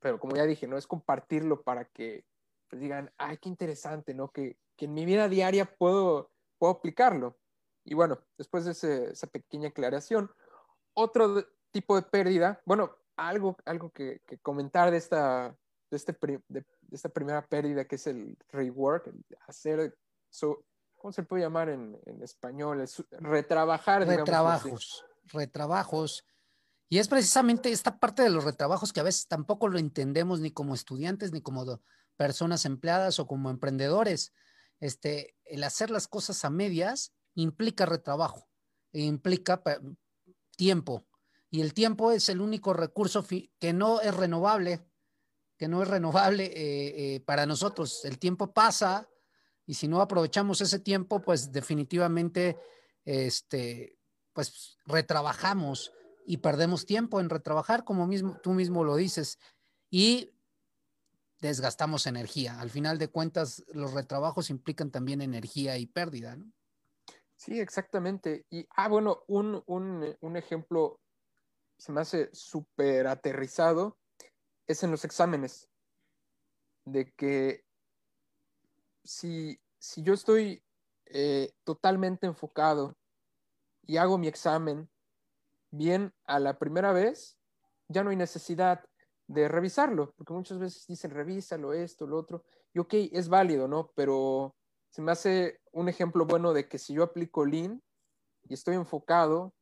pero como ya dije, no es compartirlo para que pues, digan, ay, qué interesante, ¿no? Que, que, en mi vida diaria puedo, puedo aplicarlo. Y bueno, después de ese, esa pequeña aclaración, otro tipo de pérdida, bueno, algo, algo que, comentar de esta, este, de, esta primera pérdida que es el rework, hacer, ¿cómo se puede llamar en, en español? Es retrabajar. Retrabajos, retrabajos. Y es precisamente esta parte de los retrabajos que a veces tampoco lo entendemos ni como estudiantes, ni como personas empleadas o como emprendedores. Este, el hacer las cosas a medias implica retrabajo, implica tiempo. Y el tiempo es el único recurso que no es renovable, que no es renovable eh, eh, para nosotros. El tiempo pasa y si no aprovechamos ese tiempo, pues definitivamente, este, pues retrabajamos y perdemos tiempo en retrabajar, como mismo, tú mismo lo dices, y desgastamos energía. Al final de cuentas, los retrabajos implican también energía y pérdida, ¿no? Sí, exactamente. Y, ah, bueno, un, un, un ejemplo se me hace súper aterrizado es en los exámenes, de que si, si yo estoy eh, totalmente enfocado y hago mi examen bien a la primera vez, ya no hay necesidad de revisarlo, porque muchas veces dicen revísalo, esto, lo otro, y ok, es válido, ¿no? Pero se me hace un ejemplo bueno de que si yo aplico Lean y estoy enfocado,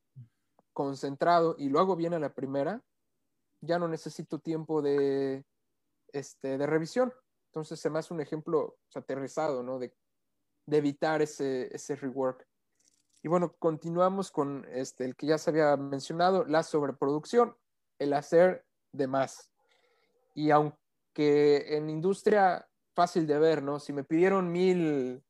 concentrado y lo hago bien a la primera, ya no necesito tiempo de, este, de revisión. Entonces se me hace un ejemplo aterrizado, ¿no? De, de evitar ese, ese rework. Y bueno, continuamos con este, el que ya se había mencionado, la sobreproducción, el hacer de más. Y aunque en industria fácil de ver, ¿no? Si me pidieron mil,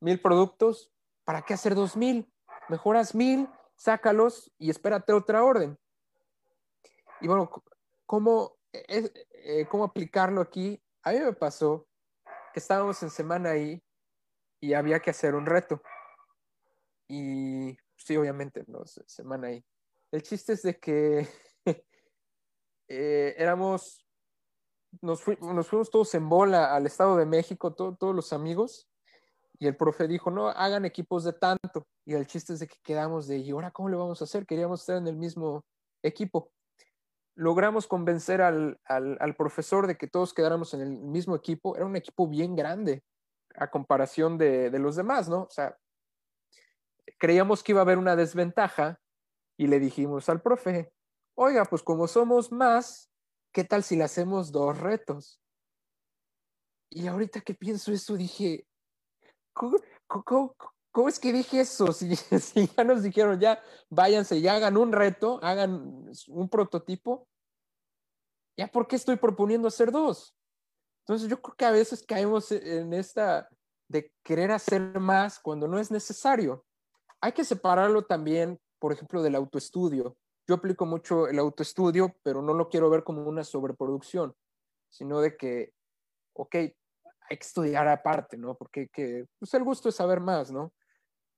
mil productos, ¿para qué hacer dos mil? Mejoras mil, sácalos y espérate otra orden. Y bueno, ¿cómo, eh, ¿cómo aplicarlo aquí? A mí me pasó que estábamos en semana ahí y había que hacer un reto. Y sí, obviamente, ¿no? Semana ahí. El chiste es de que eh, éramos, nos, fuimos todos en bola al Estado de México, todos los amigos, y el profe dijo, no, hagan equipos de tanto. Y el chiste es de que quedamos de, ¿y ahora cómo le vamos a hacer? Queríamos estar en el mismo equipo. Logramos convencer al, al, al profesor de que todos quedáramos en el mismo equipo. Era un equipo bien grande a comparación de, de los demás, ¿no? O sea, creíamos que iba a haber una desventaja y le dijimos al profe, oiga, pues como somos más, ¿qué tal si le hacemos dos retos? Y ahorita que pienso eso, dije, ¿cómo, es que dije eso? Si, si, ya nos dijeron, ya váyanse, ya hagan un reto, hagan un prototipo, ¿ya por qué estoy proponiendo hacer dos? Entonces yo creo que a veces caemos en esta de querer hacer más cuando no es necesario hay que separarlo también, por ejemplo, del autoestudio. Yo aplico mucho el autoestudio, pero no lo quiero ver como una sobreproducción, sino de que, ok, hay que estudiar aparte, ¿no? Porque que, pues el gusto es saber más, ¿no?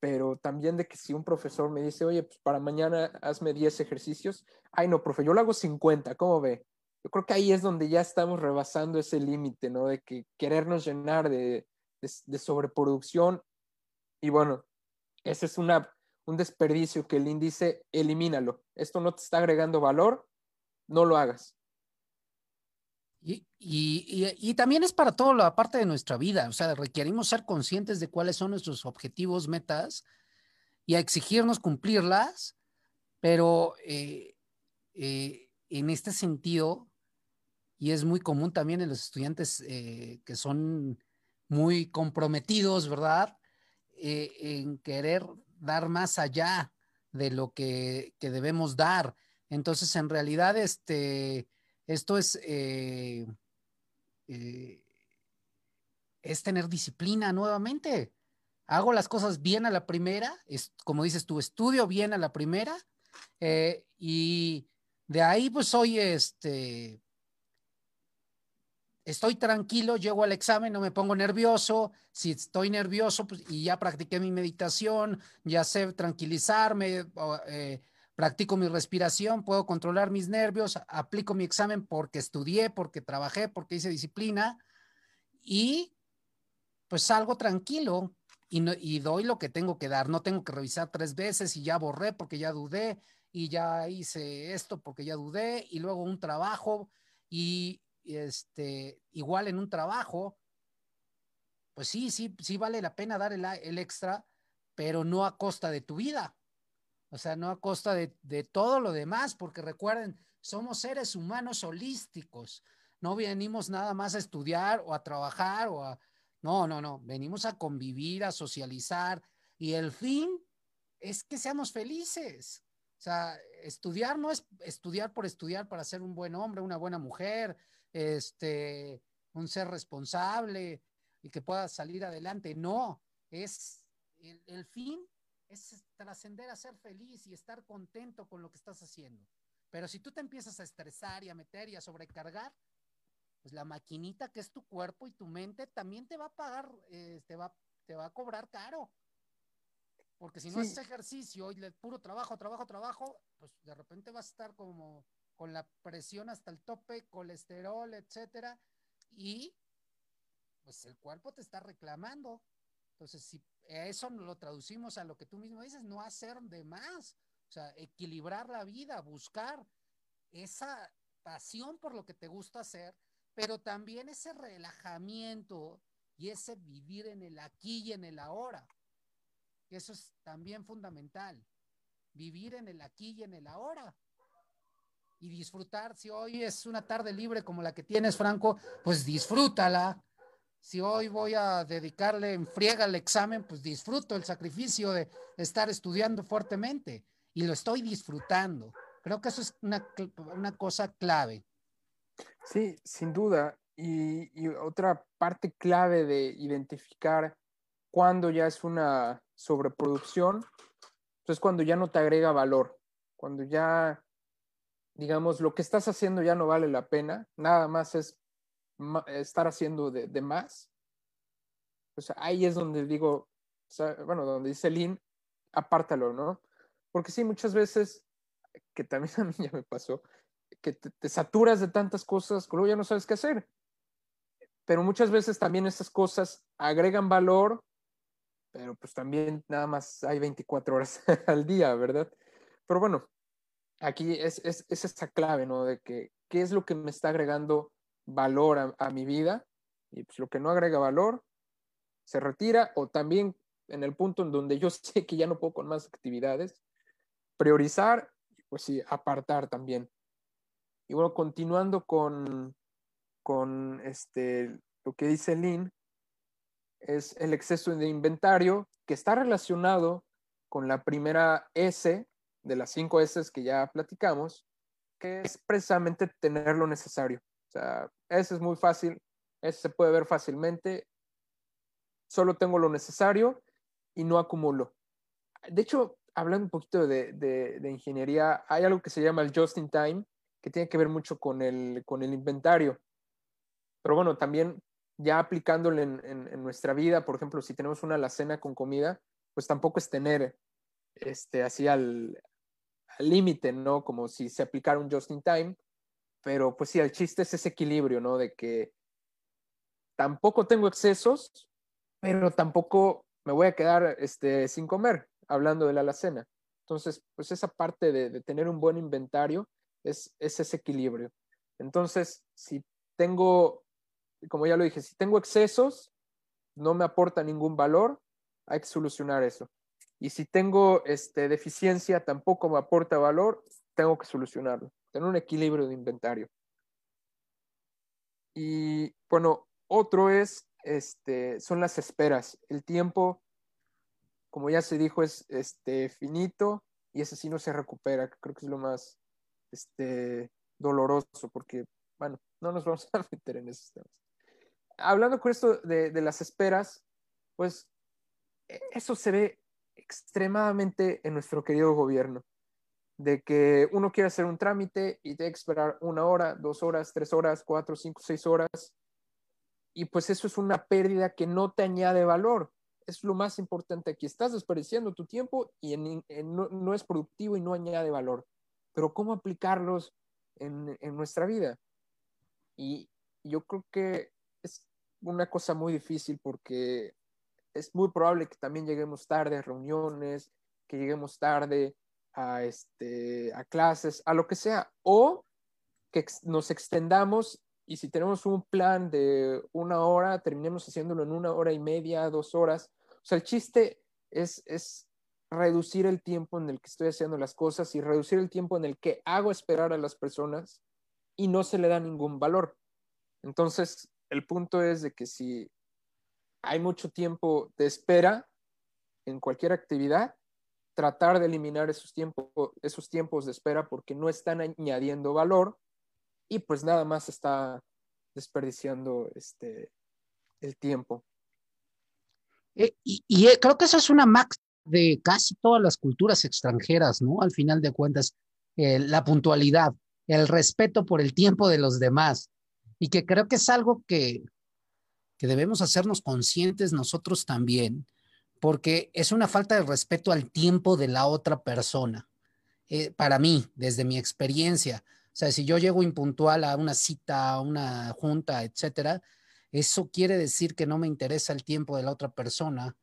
Pero también de que si un profesor me dice, oye, pues para mañana hazme 10 ejercicios, ay, no, profe, yo lo hago 50, ¿cómo ve? Yo creo que ahí es donde ya estamos rebasando ese límite, ¿no? De que querernos llenar de, de, de sobreproducción. Y bueno, ese es una, un desperdicio que el índice elimínalo. Esto no te está agregando valor, no lo hagas. Y, y, y, también es para toda la parte de nuestra vida, o sea, requerimos ser conscientes de cuáles son nuestros objetivos, metas y a exigirnos cumplirlas, pero eh, eh, en este sentido, y es muy común también en los estudiantes eh, que son muy comprometidos, ¿verdad? En querer dar más allá de lo que, que, debemos dar. Entonces, en realidad, este, esto es, eh, eh, es tener disciplina nuevamente. Hago las cosas bien a la primera, es, como dices tú, estudio bien a la primera, eh, y de ahí pues soy este, estoy tranquilo, llego al examen, no me pongo nervioso. Si estoy nervioso pues, y ya practiqué mi meditación, ya sé tranquilizarme, eh, practico mi respiración, puedo controlar mis nervios, aplico mi examen porque estudié, porque trabajé, porque hice disciplina y pues salgo tranquilo y, y doy lo que tengo que dar. No tengo que revisar tres veces y ya borré porque ya dudé y ya hice esto porque ya dudé y luego un trabajo y este, igual en un trabajo, pues sí, sí, sí vale la pena dar el, el extra, pero no a costa de tu vida. O sea, no a costa de, de, todo lo demás, porque recuerden, somos seres humanos holísticos. No venimos nada más a estudiar o a trabajar o a... No, no, no. Venimos a convivir, a socializar y el fin es que seamos felices. O sea, estudiar no es estudiar por estudiar para ser un buen hombre, una buena mujer, este, un ser responsable y que pueda salir adelante. No, es el, el fin es trascender a ser feliz y estar contento con lo que estás haciendo. Pero si tú te empiezas a estresar y a meter y a sobrecargar, pues la maquinita que es tu cuerpo y tu mente también te va a pagar, eh, te, va, te va a cobrar caro. Porque si no sí. haces ejercicio y le puro trabajo, trabajo, trabajo, pues de repente vas a estar como con la presión hasta el tope, colesterol, etcétera, y pues el cuerpo te está reclamando. Entonces, si eso lo traducimos a lo que tú mismo dices, no hacer de más, o sea, equilibrar la vida, buscar esa pasión por lo que te gusta hacer, pero también ese relajamiento y ese vivir en el aquí y en el ahora. Eso es también fundamental. Vivir en el aquí y en el ahora. Y disfrutar. Si hoy es una tarde libre como la que tienes, Franco, pues disfrútala. Si hoy voy a dedicarle en friega el examen, pues disfruto el sacrificio de estar estudiando fuertemente. Y lo estoy disfrutando. Creo que eso es una, una cosa clave. Sí, sin duda. Y, otra parte clave de identificar cuándo ya es una sobreproducción, pues es cuando ya no te agrega valor, cuando ya, digamos, lo que estás haciendo ya no vale la pena, nada más es estar haciendo de, de más. Pues ahí es donde digo, bueno, donde dice Lynn, apártalo, ¿no? Porque sí, muchas veces que también a mí ya me pasó, que te, saturas de tantas cosas que luego ya no sabes qué hacer. Pero muchas veces también estas cosas agregan valor, pero pues también nada más hay 24 horas al día, ¿verdad? Pero bueno, aquí es, es, es esta clave, ¿no? De que qué es lo que me está agregando valor a, a mi vida y pues lo que no agrega valor se retira o también en el punto en donde yo sé que ya no puedo con más actividades, priorizar pues sí, apartar también. Y bueno, continuando con, con este, lo que dice Lynn, es el exceso de inventario que está relacionado con la primera S de las cinco S que ya platicamos, que es precisamente tener lo necesario. O sea, ese es muy fácil, ese se puede ver fácilmente. Solo tengo lo necesario y no acumulo. De hecho, hablando un poquito de, ingeniería, hay algo que se llama el just in time, que tiene que ver mucho con el, con el inventario. Pero bueno, también ya aplicándolo en, nuestra vida, por ejemplo, si tenemos una alacena con comida, pues tampoco es tener este, así al límite, ¿no? Como si se aplicara un just in time, pero pues sí, el chiste es ese equilibrio, ¿no? De que tampoco tengo excesos, pero tampoco me voy a quedar este, sin comer hablando de la alacena. Entonces, pues esa parte de, tener un buen inventario es, ese equilibrio. Entonces, si tengo, como ya lo dije, si tengo excesos, no me aporta ningún valor, hay que solucionar eso. Y si tengo este, deficiencia, tampoco me aporta valor, tengo que solucionarlo. Tener un equilibrio de inventario. Y bueno, otro es, este, son las esperas. El tiempo como ya se dijo, es este, finito y ese sí no se recupera. Creo que es lo más este, doloroso porque, bueno, no nos vamos a meter en esos temas. Hablando con esto de, de las esperas, pues e, eso se ve extremadamente en nuestro querido gobierno, de que uno quiere hacer un trámite y que esperar una hora, dos horas, tres horas, cuatro, cinco, seis horas, y pues eso es una pérdida que no te añade valor es lo más importante aquí. Estás desperdiciando tu tiempo y no, es productivo y no añade valor. Pero ¿cómo aplicarlos en, nuestra vida? Y yo creo que es una cosa muy difícil porque es muy probable que también lleguemos tarde a reuniones, que lleguemos tarde a, este, a clases, a lo que sea, o que nos extendamos y si tenemos un plan de una hora, terminemos haciéndolo en una hora y media, dos horas. O sea, el chiste es, es reducir el tiempo en el que estoy haciendo las cosas y reducir el tiempo en el que hago esperar a las personas y no se le da ningún valor. Entonces, el punto es de que si hay mucho tiempo de espera en cualquier actividad, tratar de eliminar esos, tiempos de espera porque no están añadiendo valor y pues nada más está desperdiciando este, el tiempo. Eh, y, eh, creo que eso es una max de casi todas las culturas extranjeras, ¿no? Al final de cuentas, eh, la puntualidad, el respeto por el tiempo de los demás, y que creo que es algo que, que debemos hacernos conscientes nosotros también, porque es una falta de respeto al tiempo de la otra persona. para mí, desde mi experiencia, o sea, si yo llego impuntual a una cita, a una junta, etcétera, eso quiere decir que no me interesa el tiempo de la otra persona,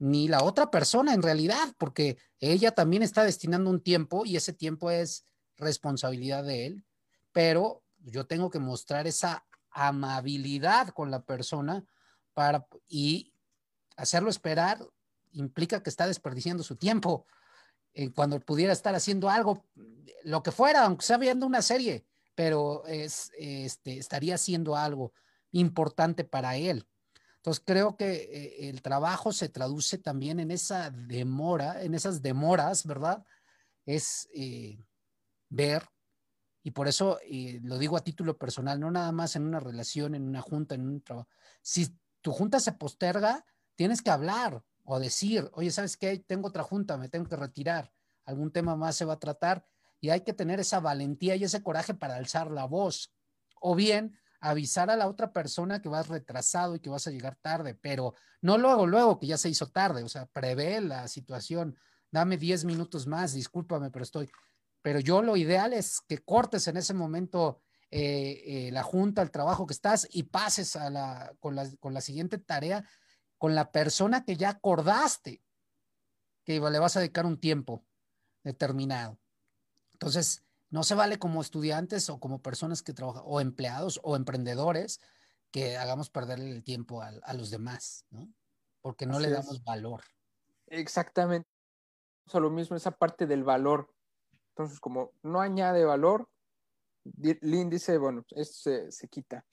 ni la otra persona en realidad, porque ella también está destinando un tiempo y ese tiempo es responsabilidad de él, pero yo tengo que mostrar esa amabilidad con la persona para y hacerlo esperar implica que está desperdiciando su tiempo eh, cuando pudiera estar haciendo algo, lo que fuera, aunque sea viendo una serie, pero es, este, estaría haciendo algo importante para él. Entonces creo que eh, el trabajo se traduce también en esa demora, en esas demoras, ¿verdad? Es eh, ver, y por eso lo digo a título personal, no nada más en una relación, en una junta, en un trabajo. Si tu junta se posterga, tienes que hablar o decir, oye, ¿sabes qué? Tengo otra junta, me tengo que retirar, algún tema más se va a tratar y hay que tener esa valentía y ese coraje para alzar la voz. O bien avisar a la otra persona que vas retrasado y que vas a llegar tarde, pero no luego, luego que ya se hizo tarde, o sea, prevé la situación, dame 10 minutos más, discúlpame, pero estoy, pero yo lo ideal es que cortes en ese momento eh, eh, la junta, el trabajo que estás y pases a la, con, la, con la siguiente tarea con la persona que ya acordaste que le vas a dedicar un tiempo determinado. Entonces, no se vale como estudiantes o como personas que trabajan, o empleados o emprendedores, que hagamos perder el tiempo a, los demás, ¿no? Porque no le damos valor. Exactamente. O lo mismo, esa parte del valor. Entonces, como no añade valor, Lynn dice, bueno, esto se, quita.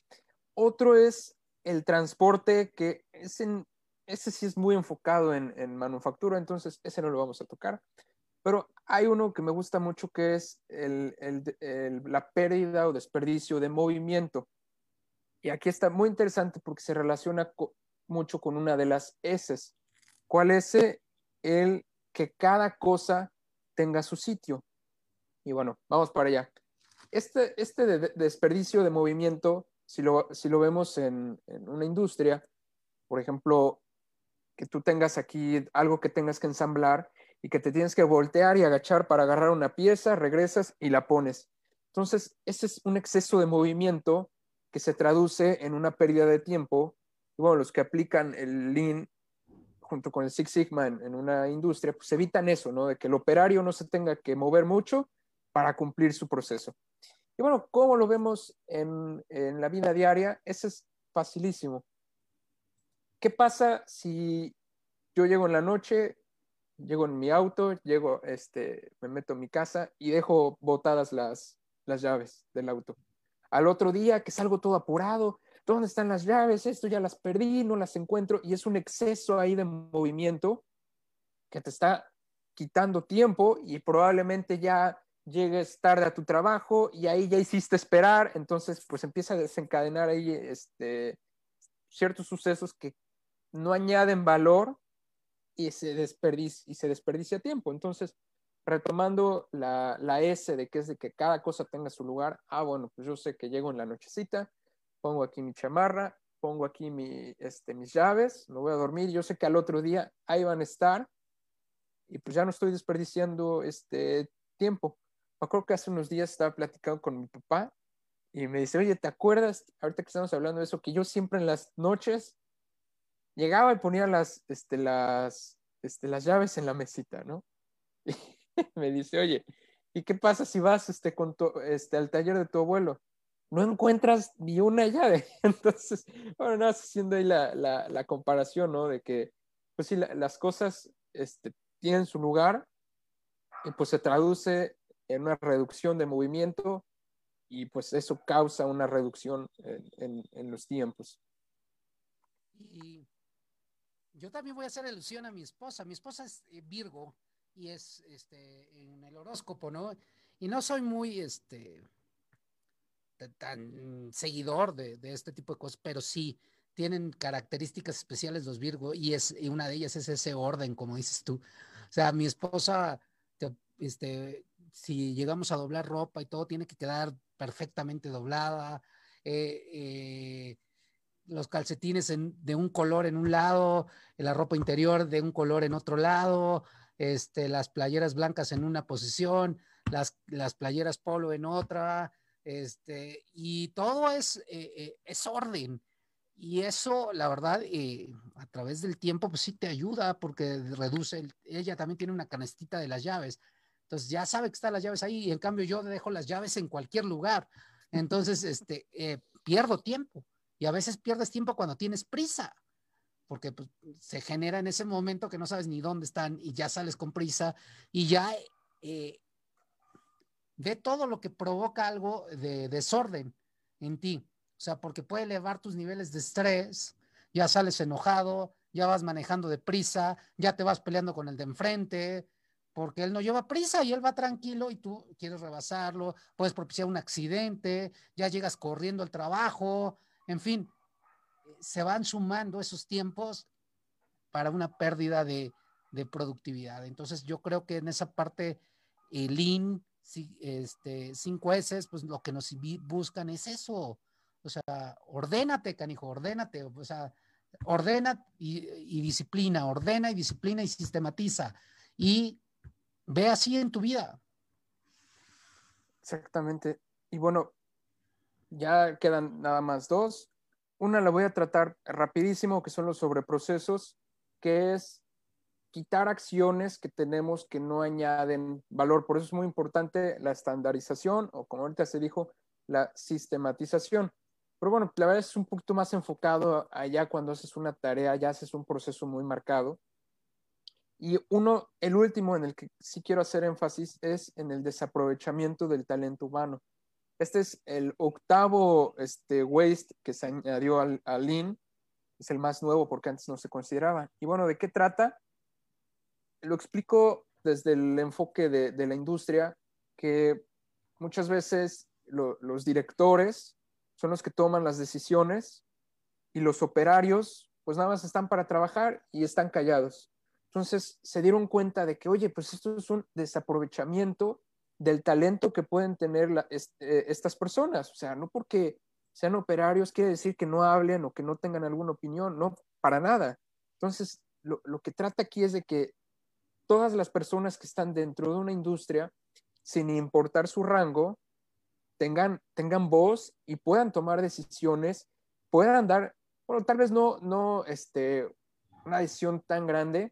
Otro es el transporte, que es en, ese sí es muy enfocado en, manufactura, entonces ese no lo vamos a tocar. Pero hay uno que me gusta mucho que es la pérdida o desperdicio de movimiento. Y aquí está muy interesante porque se relaciona mucho con una de las S. ¿Cuál es el que cada cosa tenga su sitio? Y bueno, vamos para allá este, este desperdicio de movimiento, si lo, si lo vemos en, una industria, por ejemplo, que tú tengas aquí algo que tengas que ensamblar y que te tienes que voltear y agachar para agarrar una pieza, regresas y la pones. Entonces, ese es un exceso de movimiento que se traduce en una pérdida de tiempo. Y bueno, los que aplican el Lean junto con el Six Sigma en, en, una industria, pues evitan eso, ¿no? De que el operario no se tenga que mover mucho para cumplir su proceso. Y bueno, ¿cómo lo vemos en, la vida diaria? Eso es facilísimo. ¿Qué pasa si yo llego en la noche, llego en mi auto, llego, este, me meto en mi casa y dejo botadas las, las llaves del auto? Al otro día que salgo todo apurado, ¿dónde están las llaves? Esto ya las perdí, no las encuentro y es un exceso ahí de movimiento que te está quitando tiempo y probablemente ya llegues tarde a tu trabajo y ahí ya hiciste esperar, entonces pues empieza a desencadenar ahí este, ciertos sucesos que no añaden valor y se, desperdicia, y se desperdicia tiempo. Entonces, retomando la, la, S de que es de que cada cosa tenga su lugar, ah, bueno, pues yo sé que llego en la nochecita, pongo aquí mi chamarra, pongo aquí mi, este, mis llaves, me voy a dormir, yo sé que al otro día ahí van a estar y pues ya no estoy desperdiciando este tiempo me acuerdo que hace unos días estaba platicando con mi papá y me dice, oye, ¿te acuerdas, ahorita que estamos hablando de eso, que yo siempre en las noches llegaba y ponía las, este, las, este, las llaves en la mesita, ¿no? Y me dice, oye, ¿y qué pasa si vas este, con este, al taller de tu abuelo? No encuentras ni una llave. Entonces, bueno, nada, haciendo ahí la, la, la, comparación, ¿no? De que, pues sí, las cosas este, tienen su lugar y pues se traduce en una reducción de movimiento y pues eso causa una reducción en, los tiempos. Y yo también voy a hacer alusión a mi esposa. Mi esposa es eh, Virgo y es este, en el horóscopo, ¿no? Y no soy muy este, tan seguidor de, este tipo de cosas, pero sí tienen características especiales los Virgo y, es, y una de ellas es ese orden, como dices tú. O sea, mi esposa este, si llegamos a doblar ropa y todo, tiene que quedar perfectamente doblada. Eh, eh, los calcetines de un color en un lado, la ropa interior de un color en otro lado, este, las playeras blancas en una posición, las, las playeras polo en otra, este, y todo es, eh, es orden. Y eso, la verdad, a través del tiempo, pues sí te ayuda porque reduce, ella también tiene una canastita de las llaves entonces ya sabe que están las llaves ahí y en cambio yo dejo las llaves en cualquier lugar. Entonces, este, eh, pierdo tiempo y a veces pierdes tiempo cuando tienes prisa, porque pues, se genera en ese momento que no sabes ni dónde están y ya sales con prisa y ya eh, ve todo lo que provoca algo de desorden en ti. O sea, porque puede elevar tus niveles de estrés, ya sales enojado, ya vas manejando deprisa, ya te vas peleando con el de enfrente, porque él no lleva prisa y él va tranquilo y tú quieres rebasarlo, puedes propiciar un accidente, ya llegas corriendo al trabajo, en fin, se van sumando esos tiempos para una pérdida de, productividad. Entonces yo creo que en esa parte, el Lean, este, 5S, pues lo que nos buscan es eso. O sea, ordénate, canijo, ordénate. O sea, ordena y, disciplina, ordena y disciplina y sistematiza. Y ve así en tu vida. Exactamente. Y bueno, ya quedan nada más dos. Una la voy a tratar rapidísimo, que son los sobreprocesos, que es quitar acciones que tenemos que no añaden valor. Por eso es muy importante la estandarización o como ahorita se dijo, la sistematización. Pero bueno, la verdad es un poquito más enfocado allá cuando haces una tarea, ya haces un proceso muy marcado. Y uno, el último en el que sí quiero hacer énfasis es en el desaprovechamiento del talento humano. Este es el octavo este, waste que se añadió al, Lean. Es el más nuevo porque antes no se consideraba. Y bueno, ¿de qué trata? Lo explico desde el enfoque de, la industria, que muchas veces los directores son los que toman las decisiones y los operarios pues nada más están para trabajar y están callados. Entonces se dieron cuenta de que, oye, pues esto es un desaprovechamiento del talento que pueden tener eh, estas personas. O sea, no porque sean operarios quiere decir que no hablen o que no tengan alguna opinión, no, para nada. Entonces, lo, lo que trata aquí es de que todas las personas que están dentro de una industria, sin importar su rango, tengan, tengan voz y puedan tomar decisiones, puedan dar, bueno, tal vez no, no este, una decisión tan grande,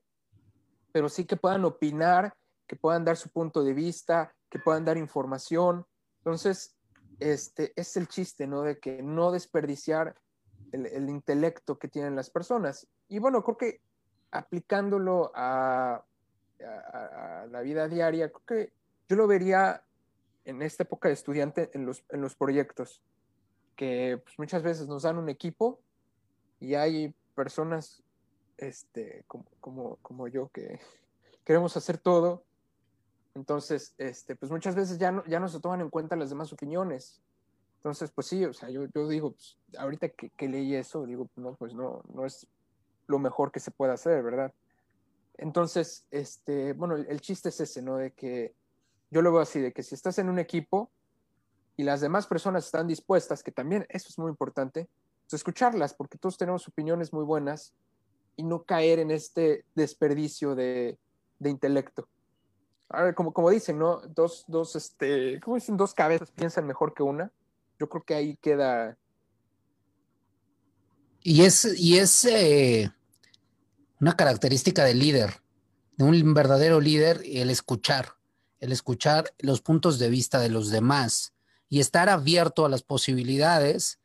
pero sí que puedan opinar, que puedan dar su punto de vista, que puedan dar información. Entonces, este es el chiste, ¿no? De que no desperdiciar el, el intelecto que tienen las personas. Y bueno, creo que aplicándolo a, la vida diaria, creo que yo lo vería en esta época de estudiante en los, en los proyectos, que pues, muchas veces nos dan un equipo y hay personas este, como, como, como yo que queremos hacer todo. Entonces, este, pues muchas veces ya no, ya no se toman en cuenta las demás opiniones. Entonces, pues sí, o sea, yo, yo digo, pues, ahorita que, que, leí eso, digo, no, pues no, no es lo mejor que se puede hacer, ¿verdad? Entonces, este, bueno, el, el chiste es ese, ¿no? De que yo lo veo así, de que si estás en un equipo y las demás personas están dispuestas, que también eso es muy importante, pues escucharlas, porque todos tenemos opiniones muy buenas y no caer en este desperdicio de, de intelecto. ver, como, como dicen, ¿no? Dos, dos, este, ¿cómo dicen? Dos cabezas piensan mejor que una. Yo creo que ahí queda. Y es, y es eh, una característica del líder, de un verdadero líder, el escuchar el escuchar los puntos de vista de los demás y estar abierto a las posibilidades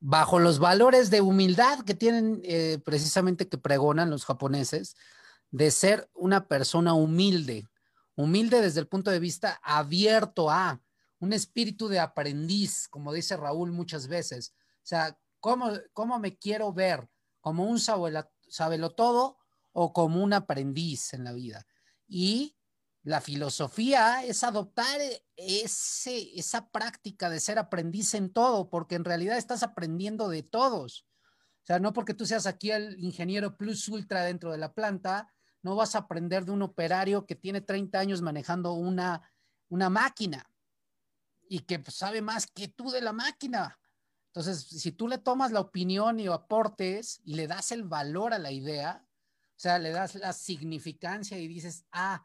bajo los valores de humildad que tienen eh, precisamente que pregonan los japoneses, de ser una persona humilde, humilde desde el punto de vista abierto a un espíritu de aprendiz, como dice Raúl muchas veces. O sea, ¿cómo, cómo me quiero ver? ¿Como un sabelo todo o como un aprendiz en la vida? Y la filosofía es adoptar ese, esa práctica de ser aprendiz en todo, porque en realidad estás aprendiendo de todos. O sea, no porque tú seas aquí el ingeniero plus ultra dentro de la planta, no vas a aprender de un operario que tiene 30 años manejando una, una máquina y que pues, sabe más que tú de la máquina. Entonces, si tú le tomas la opinión y aportes y le das el valor a la idea, o sea, le das la significancia y dices, ah,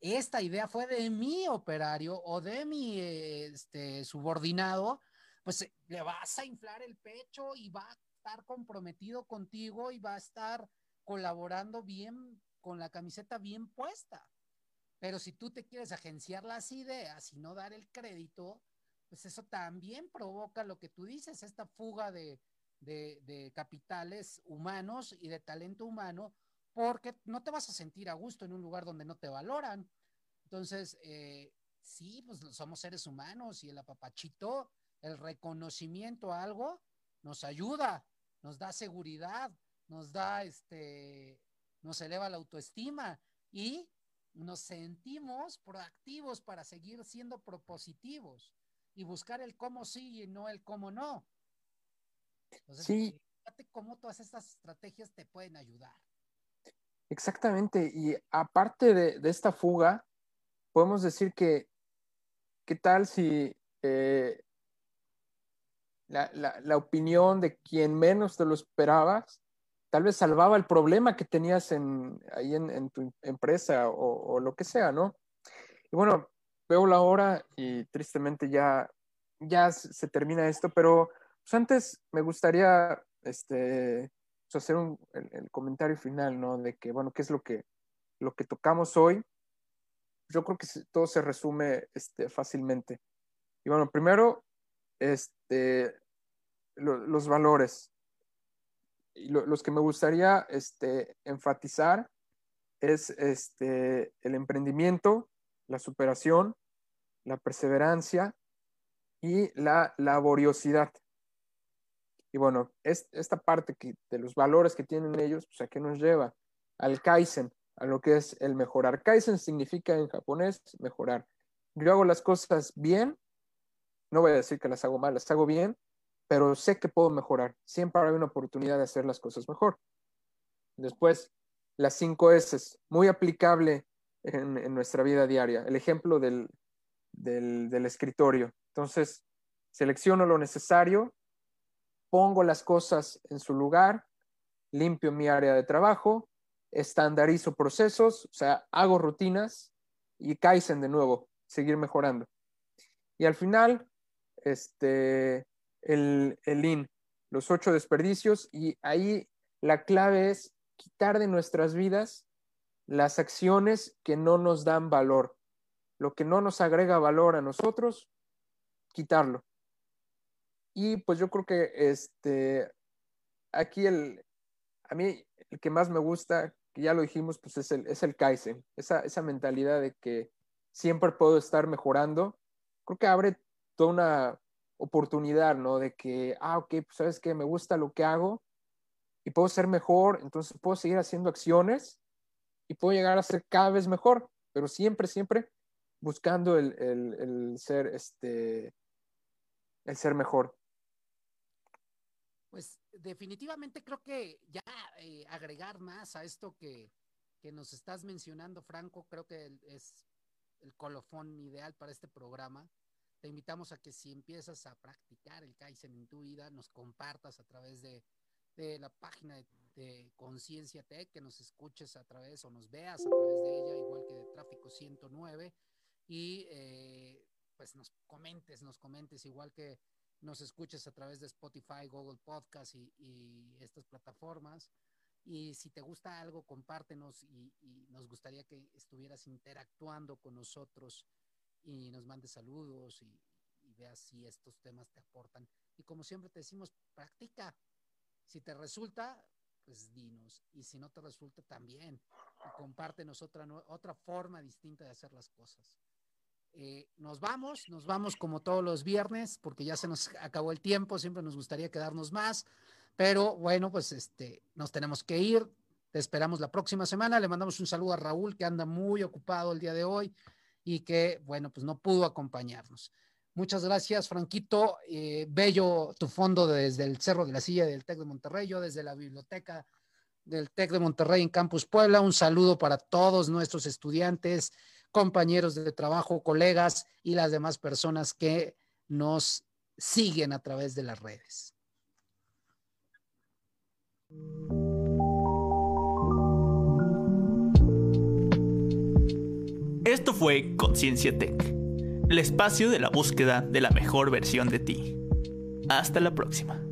esta idea fue de mi operario o de mi este, subordinado, pues eh, le vas a inflar el pecho y va a estar comprometido contigo y va a estar colaborando bien con la camiseta bien puesta. Pero si tú te quieres agenciar las ideas y no dar el crédito, pues eso también provoca lo que tú dices, esta fuga de, capitales humanos y de talento humano, porque no te vas a sentir a gusto en un lugar donde no te valoran. Entonces, eh, sí, pues somos seres humanos y el apapachito, el reconocimiento a algo, nos ayuda, nos da seguridad, nos da este, nos eleva la autoestima y nos sentimos proactivos para seguir siendo propositivos y buscar el cómo sí y no el cómo no. Entonces, sí. fíjate cómo todas estas estrategias te pueden ayudar. Exactamente. Y aparte de, esta fuga, podemos decir que, ¿qué tal si eh, la, opinión de quien menos te lo esperabas tal vez salvaba el problema que tenías en, ahí en, tu empresa o, lo que sea, ¿no? Y bueno, veo la hora y tristemente ya, ya se termina esto, pero pues antes me gustaría este, hacer un, el, comentario final, ¿no? De que, bueno, ¿qué es lo que, lo que tocamos hoy? Yo creo que todo se resume este, fácilmente. Y bueno, primero, este, los valores los que me gustaría este, enfatizar es este, el emprendimiento, la superación, la perseverancia y la laboriosidad. Y bueno, es, esta parte de los valores que tienen ellos, pues a qué nos lleva? Al Kaizen, a lo que es el mejorar. Kaizen significa en japonés mejorar. Yo hago las cosas bien, no voy a decir que las hago mal, las hago bien, pero sé que puedo mejorar. Siempre hay una oportunidad de hacer las cosas mejor. Después, las cinco S, muy aplicable en, nuestra vida diaria. El ejemplo del, del, escritorio. Entonces, selecciono lo necesario, pongo las cosas en su lugar, limpio mi área de trabajo, estandarizo procesos, o sea, hago rutinas y Kaizen de nuevo, seguir mejorando. Y al final, este, el, el IN, los ocho desperdicios, y ahí la clave es quitar de nuestras vidas las acciones que no nos dan valor. Lo que no nos agrega valor a nosotros, quitarlo. Y pues yo creo que este, aquí el, a mí el que más me gusta, que ya lo dijimos, pues es el, es el Kaizen, esa, esa mentalidad de que siempre puedo estar mejorando. Creo que abre toda una oportunidad, ¿no? De que, ah, ok, pues sabes que me gusta lo que hago y puedo ser mejor, entonces puedo seguir haciendo acciones y puedo llegar a ser cada vez mejor, pero siempre, siempre buscando el, ser, este, el ser mejor. Pues definitivamente creo que ya eh, agregar más a esto que, que nos estás mencionando, Franco, creo que es el colofón ideal para este programa. Te invitamos a que si empiezas a practicar el Kaizen en tu vida, nos compartas a través de, la página de, Conciencia Tech, que nos escuches a través o nos veas a través de ella, igual que de Tráfico 109, y eh, pues nos comentes, nos comentes, igual que nos escuches a través de Spotify, Google Podcast y, estas plataformas. Y si te gusta algo, compártenos y, y, nos gustaría que estuvieras interactuando con nosotros y nos mandes saludos y, veas si estos temas te aportan. Y como siempre te decimos, practica. Si te resulta, pues dinos. Y si no te resulta, también. compártenos otra, otra forma distinta de hacer las cosas. Eh, nos vamos, nos vamos como todos los viernes, porque ya se nos acabó el tiempo, siempre nos gustaría quedarnos más, pero bueno, pues este, nos tenemos que ir. Te esperamos la próxima semana. Le mandamos un saludo a Raúl, que anda muy ocupado el día de hoy y que, bueno, pues no pudo acompañarnos. Muchas gracias, Franquito. Eh, bello tu fondo desde el Cerro de la Silla del TEC de Monterrey, yo desde la biblioteca del TEC de Monterrey en Campus Puebla. Un saludo para todos nuestros estudiantes, compañeros de trabajo, colegas y las demás personas que nos siguen a través de las redes. Esto fue Conciencia Tech, el espacio de la búsqueda de la mejor versión de ti. Hasta la próxima.